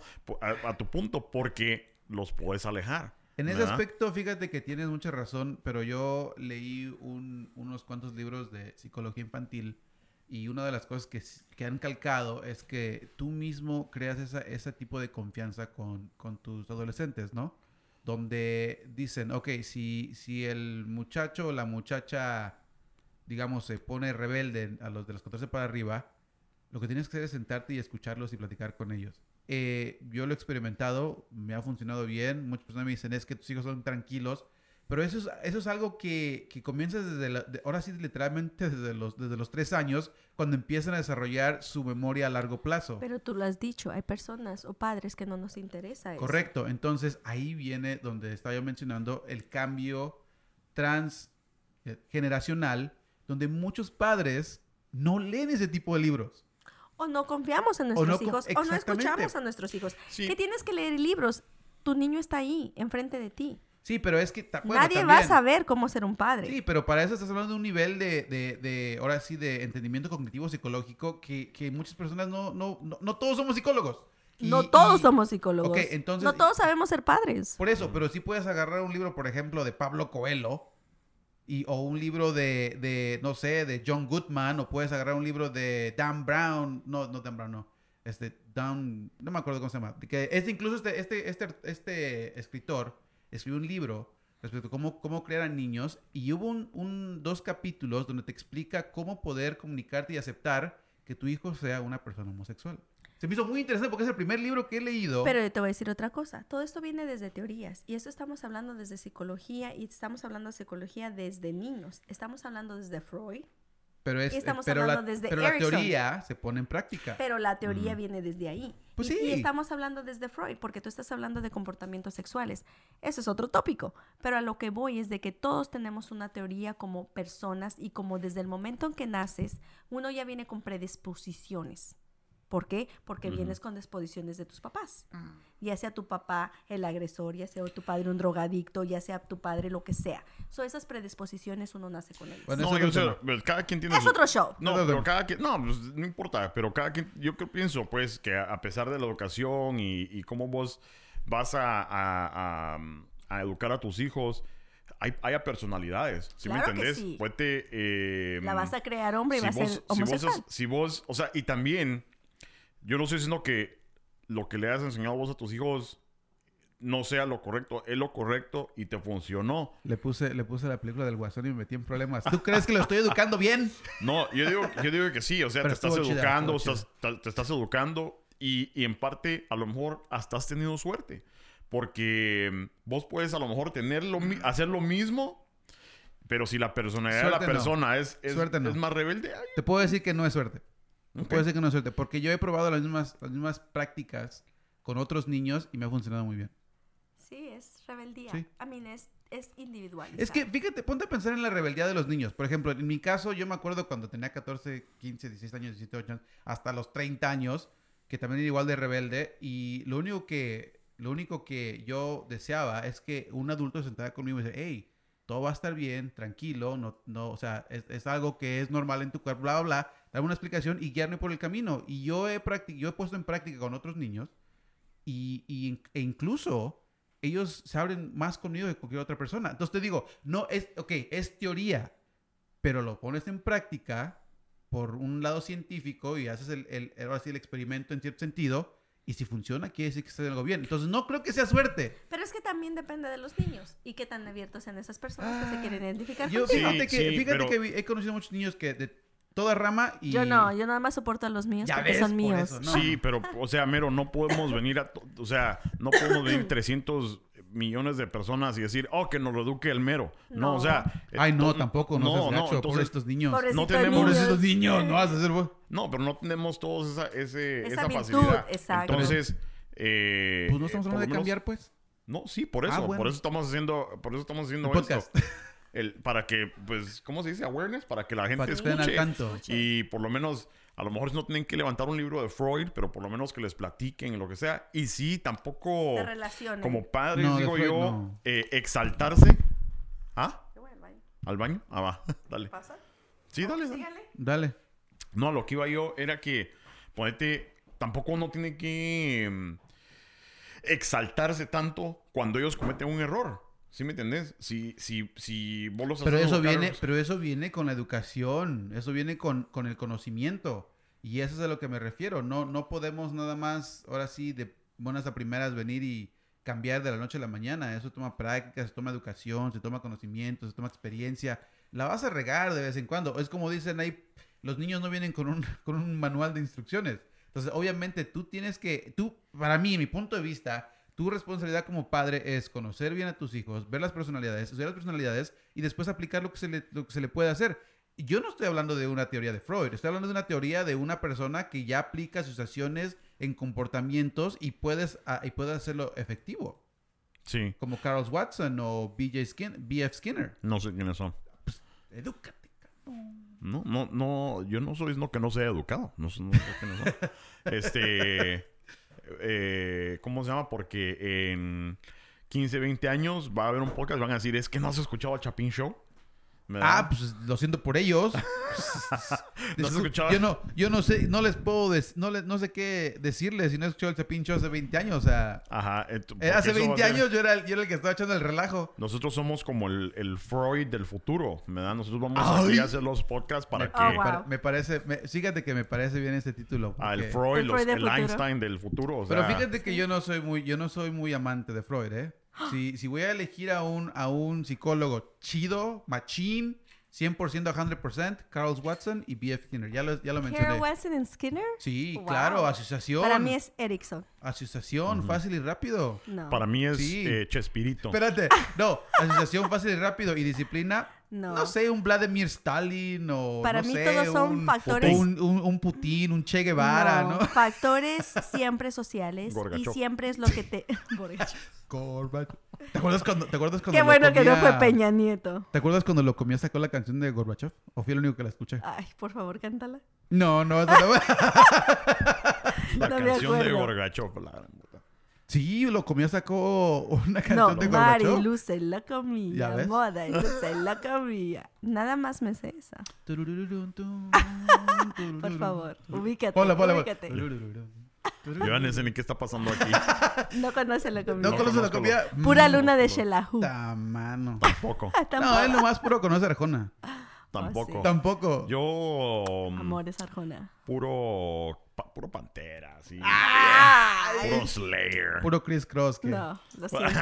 a tu punto porque los puedes alejar. En ese ¿verdad? aspecto, fíjate que tienes mucha razón, pero yo leí un- unos cuantos libros de psicología infantil y una de las cosas que, que han calcado es que tú mismo creas esa, ese tipo de confianza con, con tus adolescentes, ¿no? Donde dicen, ok, si, si el muchacho o la muchacha, digamos, se pone rebelde a los de los 14 para arriba, lo que tienes que hacer es sentarte y escucharlos y platicar con ellos. Eh, yo lo he experimentado, me ha funcionado bien. Muchas personas me dicen es que tus hijos son tranquilos. Pero eso es, eso es algo que, que comienza desde, la, de- ahora sí, literalmente desde los, desde los tres años, cuando empiezan a desarrollar su memoria a largo plazo. Pero tú lo has dicho, hay personas o padres que no nos interesa eso. Correcto. Entonces ahí viene donde estaba yo mencionando el cambio transgeneracional, donde muchos padres no leen ese tipo de libros. O no confiamos en O nuestros no hijos, o no escuchamos a nuestros hijos. Sí. Que tienes que leer libros. Tu niño está ahí, enfrente de ti. Sí, pero es que... bueno, Nadie va a saber cómo ser un padre. Sí, pero para eso estás hablando de un nivel de, de, de, ahora sí, de entendimiento cognitivo psicológico que, que muchas personas no, no, no, no todos somos psicólogos. Y- no todos y- somos psicólogos. Entonces- no todos sabemos ser padres. Por eso, pero sí puedes agarrar un libro, por ejemplo, de Pablo Coelho, y, o un libro de, de, no sé, de John Goodman, o puedes agarrar un libro de Dan Brown, no, no Dan Brown, no, este, Dan, no me acuerdo cómo se llama, que este, incluso este, este, este, este escritor escribió un libro respecto a cómo, cómo crear a niños, y hubo un, un- dos capítulos donde te explica cómo poder comunicarte y aceptar que tu hijo sea una persona homosexual. Se me hizo muy interesante porque es el primer libro que he leído. Pero te voy a decir otra cosa. Todo esto viene desde teorías. Y eso estamos hablando desde psicología. Y estamos hablando de psicología desde niños. Estamos hablando desde Freud. Pero, es, Y estamos pero, la, hablando desde pero la Erickson. teoría se pone en práctica. Pero la teoría viene desde ahí. Pues y, sí. y estamos hablando desde Freud, porque tú estás hablando de comportamientos sexuales. Eso es otro tópico. Pero a lo que voy es de que todos tenemos una teoría como personas y como desde el momento en que naces, uno ya viene con predisposiciones. ¿Por qué? Porque vienes con disposiciones de tus papás. Ya sea tu papá el agresor, ya sea tu padre un drogadicto, ya sea tu padre lo que sea. Son esas predisposiciones uno nace con ellas. Bueno, No, yo sé, pues, cada quien tiene es su- otro show. No, otro pero cada quien, no, pues, no importa, pero cada quien, yo que pienso, pues, que a pesar de la educación y, y cómo vos vas a, a- a- a educar a tus hijos, hay, haya personalidades, ¿sí Claro me que entendés? sí. Puede, eh, La vas a crear hombre y si va a vos- ser si vos homosexual. si vos, o sea, y también, yo no estoy diciendo que lo que le has enseñado vos a tus hijos no sea lo correcto, es lo correcto y te funcionó. Le puse, le puse la película del Guasón y me metí en problemas. ¿Tú crees que lo estoy educando bien? No, yo digo, yo digo que sí, o sea, Pero te estás chida, educando, estás- te estás educando y, y en parte a lo mejor hasta has tenido suerte. Porque vos puedes a lo mejor tener lo hacer lo mismo, pero si la personalidad de Suerte la no. persona es, es, no. es más rebelde, ay, Te puedo decir que no es suerte. Te Ok. puedo decir que no es suerte. Porque yo he probado las mismas, las mismas prácticas con otros niños y me ha funcionado muy bien. Sí, es rebeldía. Sí. I mean, es, es individual. Es que, fíjate, ponte a pensar en la rebeldía de los niños. Por ejemplo, en mi caso, yo me acuerdo cuando tenía 14, 15, 16 años, 17, 18 años, hasta los 30 años, que también era igual de rebelde. Y lo único que, lo único que yo deseaba es que un adulto se sentara conmigo y me dijera, hey, todo va a estar bien, tranquilo, no, no, o sea, es, es algo que es normal en tu cuerpo, bla, bla, bla, dame una explicación y guiarme por el camino. Y yo he, yo he puesto en práctica con otros niños y, y- e incluso ellos se abren más conmigo que cualquier otra persona. Entonces te digo, no es, ok, es teoría, pero lo pones en práctica por un lado científico y haces el, el, ahora el experimento en cierto sentido. Y si funciona, quiere decir que está algo bien. Entonces no creo que sea suerte. Pero es que también depende de los niños y qué tan abiertos sean esas personas que se quieren identificar Ah, Yo contigo. fíjate, Sí, que, sí, fíjate pero- que he conocido muchos niños que de toda rama y... Yo no, yo nada más soporto a los míos Ya porque ves, son por míos. eso, ¿no? Sí, pero, o sea, mero, no podemos venir a, o sea, no podemos venir 300 millones de personas y decir, oh, que nos lo eduque el mero. No, No. o sea. Ay, no, tampoco, no, seas gacho, entonces, pobrecitos niños. No tenemos- niños. Pobrecitos niños, no vas a hacer... no, pero no tenemos todos esa, ese, Esa esa, virtud, facilidad. exacto. Entonces, eh, Pues no estamos hablando de cambiar, pues. No, sí, por eso, Ah, bueno. por eso estamos haciendo, por eso estamos haciendo El esto. podcast. El, para que, pues, ¿cómo se dice? Awareness, para que la gente Para que estén al escuche. tanto. Y por lo menos, a lo mejor no tienen que levantar un libro de Freud, pero por lo menos que les platiquen lo que sea. Y sí, tampoco, Se relacionen. como padres, No, digo Freud yo, no. eh, exaltarse. ¿Ah? Yo voy al baño. ¿Al baño? Ah, va, dale. ¿Pasa? Sí, dale, dale. Sígale. Dale. No, lo que iba yo era que, ponete, tampoco uno tiene que mm, exaltarse tanto cuando ellos cometen un error. ¿Sí me entendés? Si, si, si vos los Pero eso educar- viene, pero eso viene con la educación, eso viene con, con el conocimiento. Y eso es a lo que me refiero. No, no podemos nada más, ahora sí, de buenas a primeras venir y cambiar de la noche a la mañana. Eso toma práctica, se toma educación, se toma conocimiento, se toma experiencia. La vas a regar de vez en cuando. Es como dicen ahí, los niños no vienen con un, con un manual de instrucciones. Entonces, obviamente, tú tienes que, tú, para mí, mi punto de vista, tu responsabilidad como padre es conocer bien a tus hijos, ver las personalidades, estudiar las personalidades y después aplicar lo que se le, lo que se le puede hacer. Yo no estoy hablando de una teoría de Freud, estoy hablando de una teoría de una persona que ya aplica sus acciones en comportamientos y puedes, ah, y puede hacerlo efectivo. Sí. Como Carl Watson o BJ Skin, BF Skinner. No sé quiénes son. Edúcate. cabrón. No, no, no, yo no soy no que no sea educado. No, sé- no sé quiénes son. Este, eh, ¿cómo se llama? Porque en 15, 20 años va a haber un podcast y van a decir, es que no has escuchado el Chapin Show. ¿Verdad? Ah, pues lo siento por ellos. ¿No has escuchado? Yo no, yo no sé, no les puedo, des- no, les, no sé qué decirles si no he escuchado el Chapin Show hace 20 años. O sea, Ajá. eh, hace eso va a 20 ser- años yo era, el, yo era el que estaba echando el relajo. Nosotros somos como el, el Freud del futuro, ¿verdad? Nosotros vamos Ay. a hacer los podcasts para me, que... Oh, me wow. pare- me parece, me- fíjate que me parece bien este título. Ah, el porque- Freud, El los- Freud del el. Einstein del futuro. o Pero sea, fíjate que yo no soy muy, yo no soy muy amante de Freud, ¿eh? Si, si voy a elegir a un, a un psicólogo chido, machín, 100% a 100%, Carl Watson y B.F. Skinner. Ya lo, ya lo mencioné. Carol Watson and Skinner. Sí, Wow. claro, asociación. Para mí es Erickson. Asociación, fácil y rápido. No. Para mí es Sí. eh, Chespirito. Espérate, no, asociación fácil y rápido y disciplina. No, No. sé, un Vladimir Stalin o. Para no mí sé, todos son un- factores- Un, un, un Putin, un Che Guevara, ¿no? Factores siempre sociales y Gorbachev. siempre es lo que te. Gorbachev. Gorbachev. ¿Te acuerdas cuando, te acuerdas cuando Qué bueno que no fue Peña Nieto. ¿Te acuerdas cuando lo comía sacó la canción de Gorbachev? ¿O fui el único que la escuché? Ay, por favor, cántala. No, no. La no me canción de acuerdo. Gorgachev. la. Sí, lo comió sacó una canción No, de Mari, Gorbachev. Luce la ¿Ya comida, ves? moda Luce la comida. Nada más me sé esa. Por favor, ubícate, ponla, ponla. ubícate. Yo no sé ni qué está pasando aquí. No conoce la comida. No conoce la comida. Pura luna de Shelahu. Mano. Tampoco. No, es lo más puro conoce Arjona. Tampoco. sí. Tampoco. Yo. mm, Amores Arjona. Puro. Pa- puro Pantera, sí. Ay, Puro Slayer. Puro Chris Cross. Que... no, lo siento.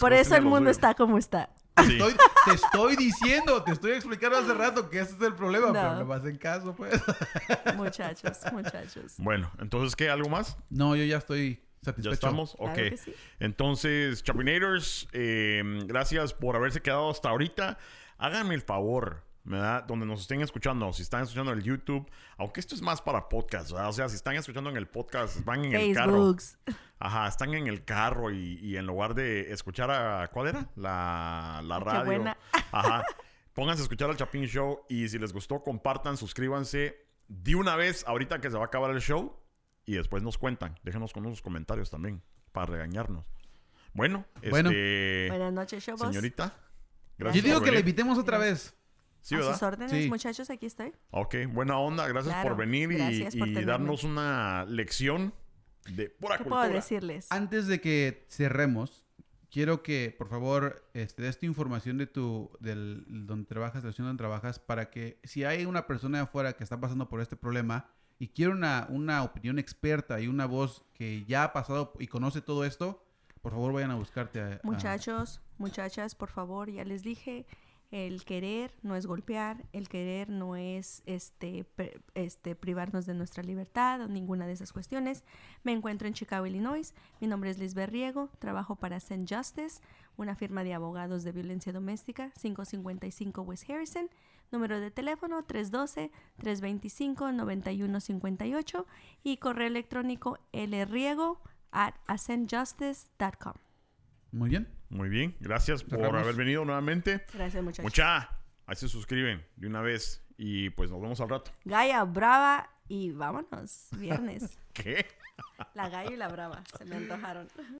Por eso el mundo suyo. está como está. Sí. Estoy- te estoy diciendo, te estoy explicando hace rato que ese es el problema, No. pero no me hacen caso, pues. Muchachos, muchachos. Bueno, entonces, ¿qué? ¿Algo más? No, yo ya estoy satisfecho. ¿Ya estamos? Ok. sí. Entonces, Chapinators, eh, gracias por haberse quedado hasta ahorita. Háganme el favor, ¿verdad? Donde nos estén escuchando, si están escuchando en el YouTube, aunque esto es más para podcast, ¿verdad? O sea, si están escuchando en el podcast, van en el carro. Ajá, están en el carro y, y en lugar de escuchar a... ¿Cuál era? La, la Qué radio. buena. Ajá. Pónganse a escuchar al Chapin Show y si les gustó, compartan, suscríbanse de una vez ahorita que se va a acabar el show y después nos cuentan. Déjenos con unos comentarios también para regañarnos. Bueno, Bueno. este... Buenas noches, Showboss. Señorita. Yo Gracias digo por que le venir. invitemos otra vez. Sí, a ¿verdad? sus órdenes, Sí. muchachos, aquí estoy. Ok, buena onda. Gracias Claro, por venir y, gracias por y tenerme. darnos una lección de pura ¿Qué cultura. puedo decirles? Antes de que cerremos, quiero que, por favor, este, des tu información de tu, del donde trabajas, de la ciudad donde trabajas, para que si hay una persona de afuera que está pasando por este problema y quiere una, una opinión experta y una voz que ya ha pasado y conoce todo esto, por favor vayan a buscarte. a- a- Muchachos, muchachas, por favor, ya les dije, el querer no es golpear, el querer no es este, este privarnos de nuestra libertad o ninguna de esas cuestiones. Me encuentro en Chicago, Illinois. Mi nombre es Liz Berriego, trabajo para St. Justice, una firma de abogados de violencia doméstica, 555 West Harrison. Número de teléfono 312-325-9158 y correo electrónico lriego at ascentjustice.com. Muy bien. Muy bien, gracias por Cerramos. haber venido nuevamente. Gracias, muchachos. Mucha, ahí se suscriben de una vez y pues nos vemos al rato. Gaia, brava y vámonos. Viernes. ¿Qué? La Gaia y la brava. Se me antojaron.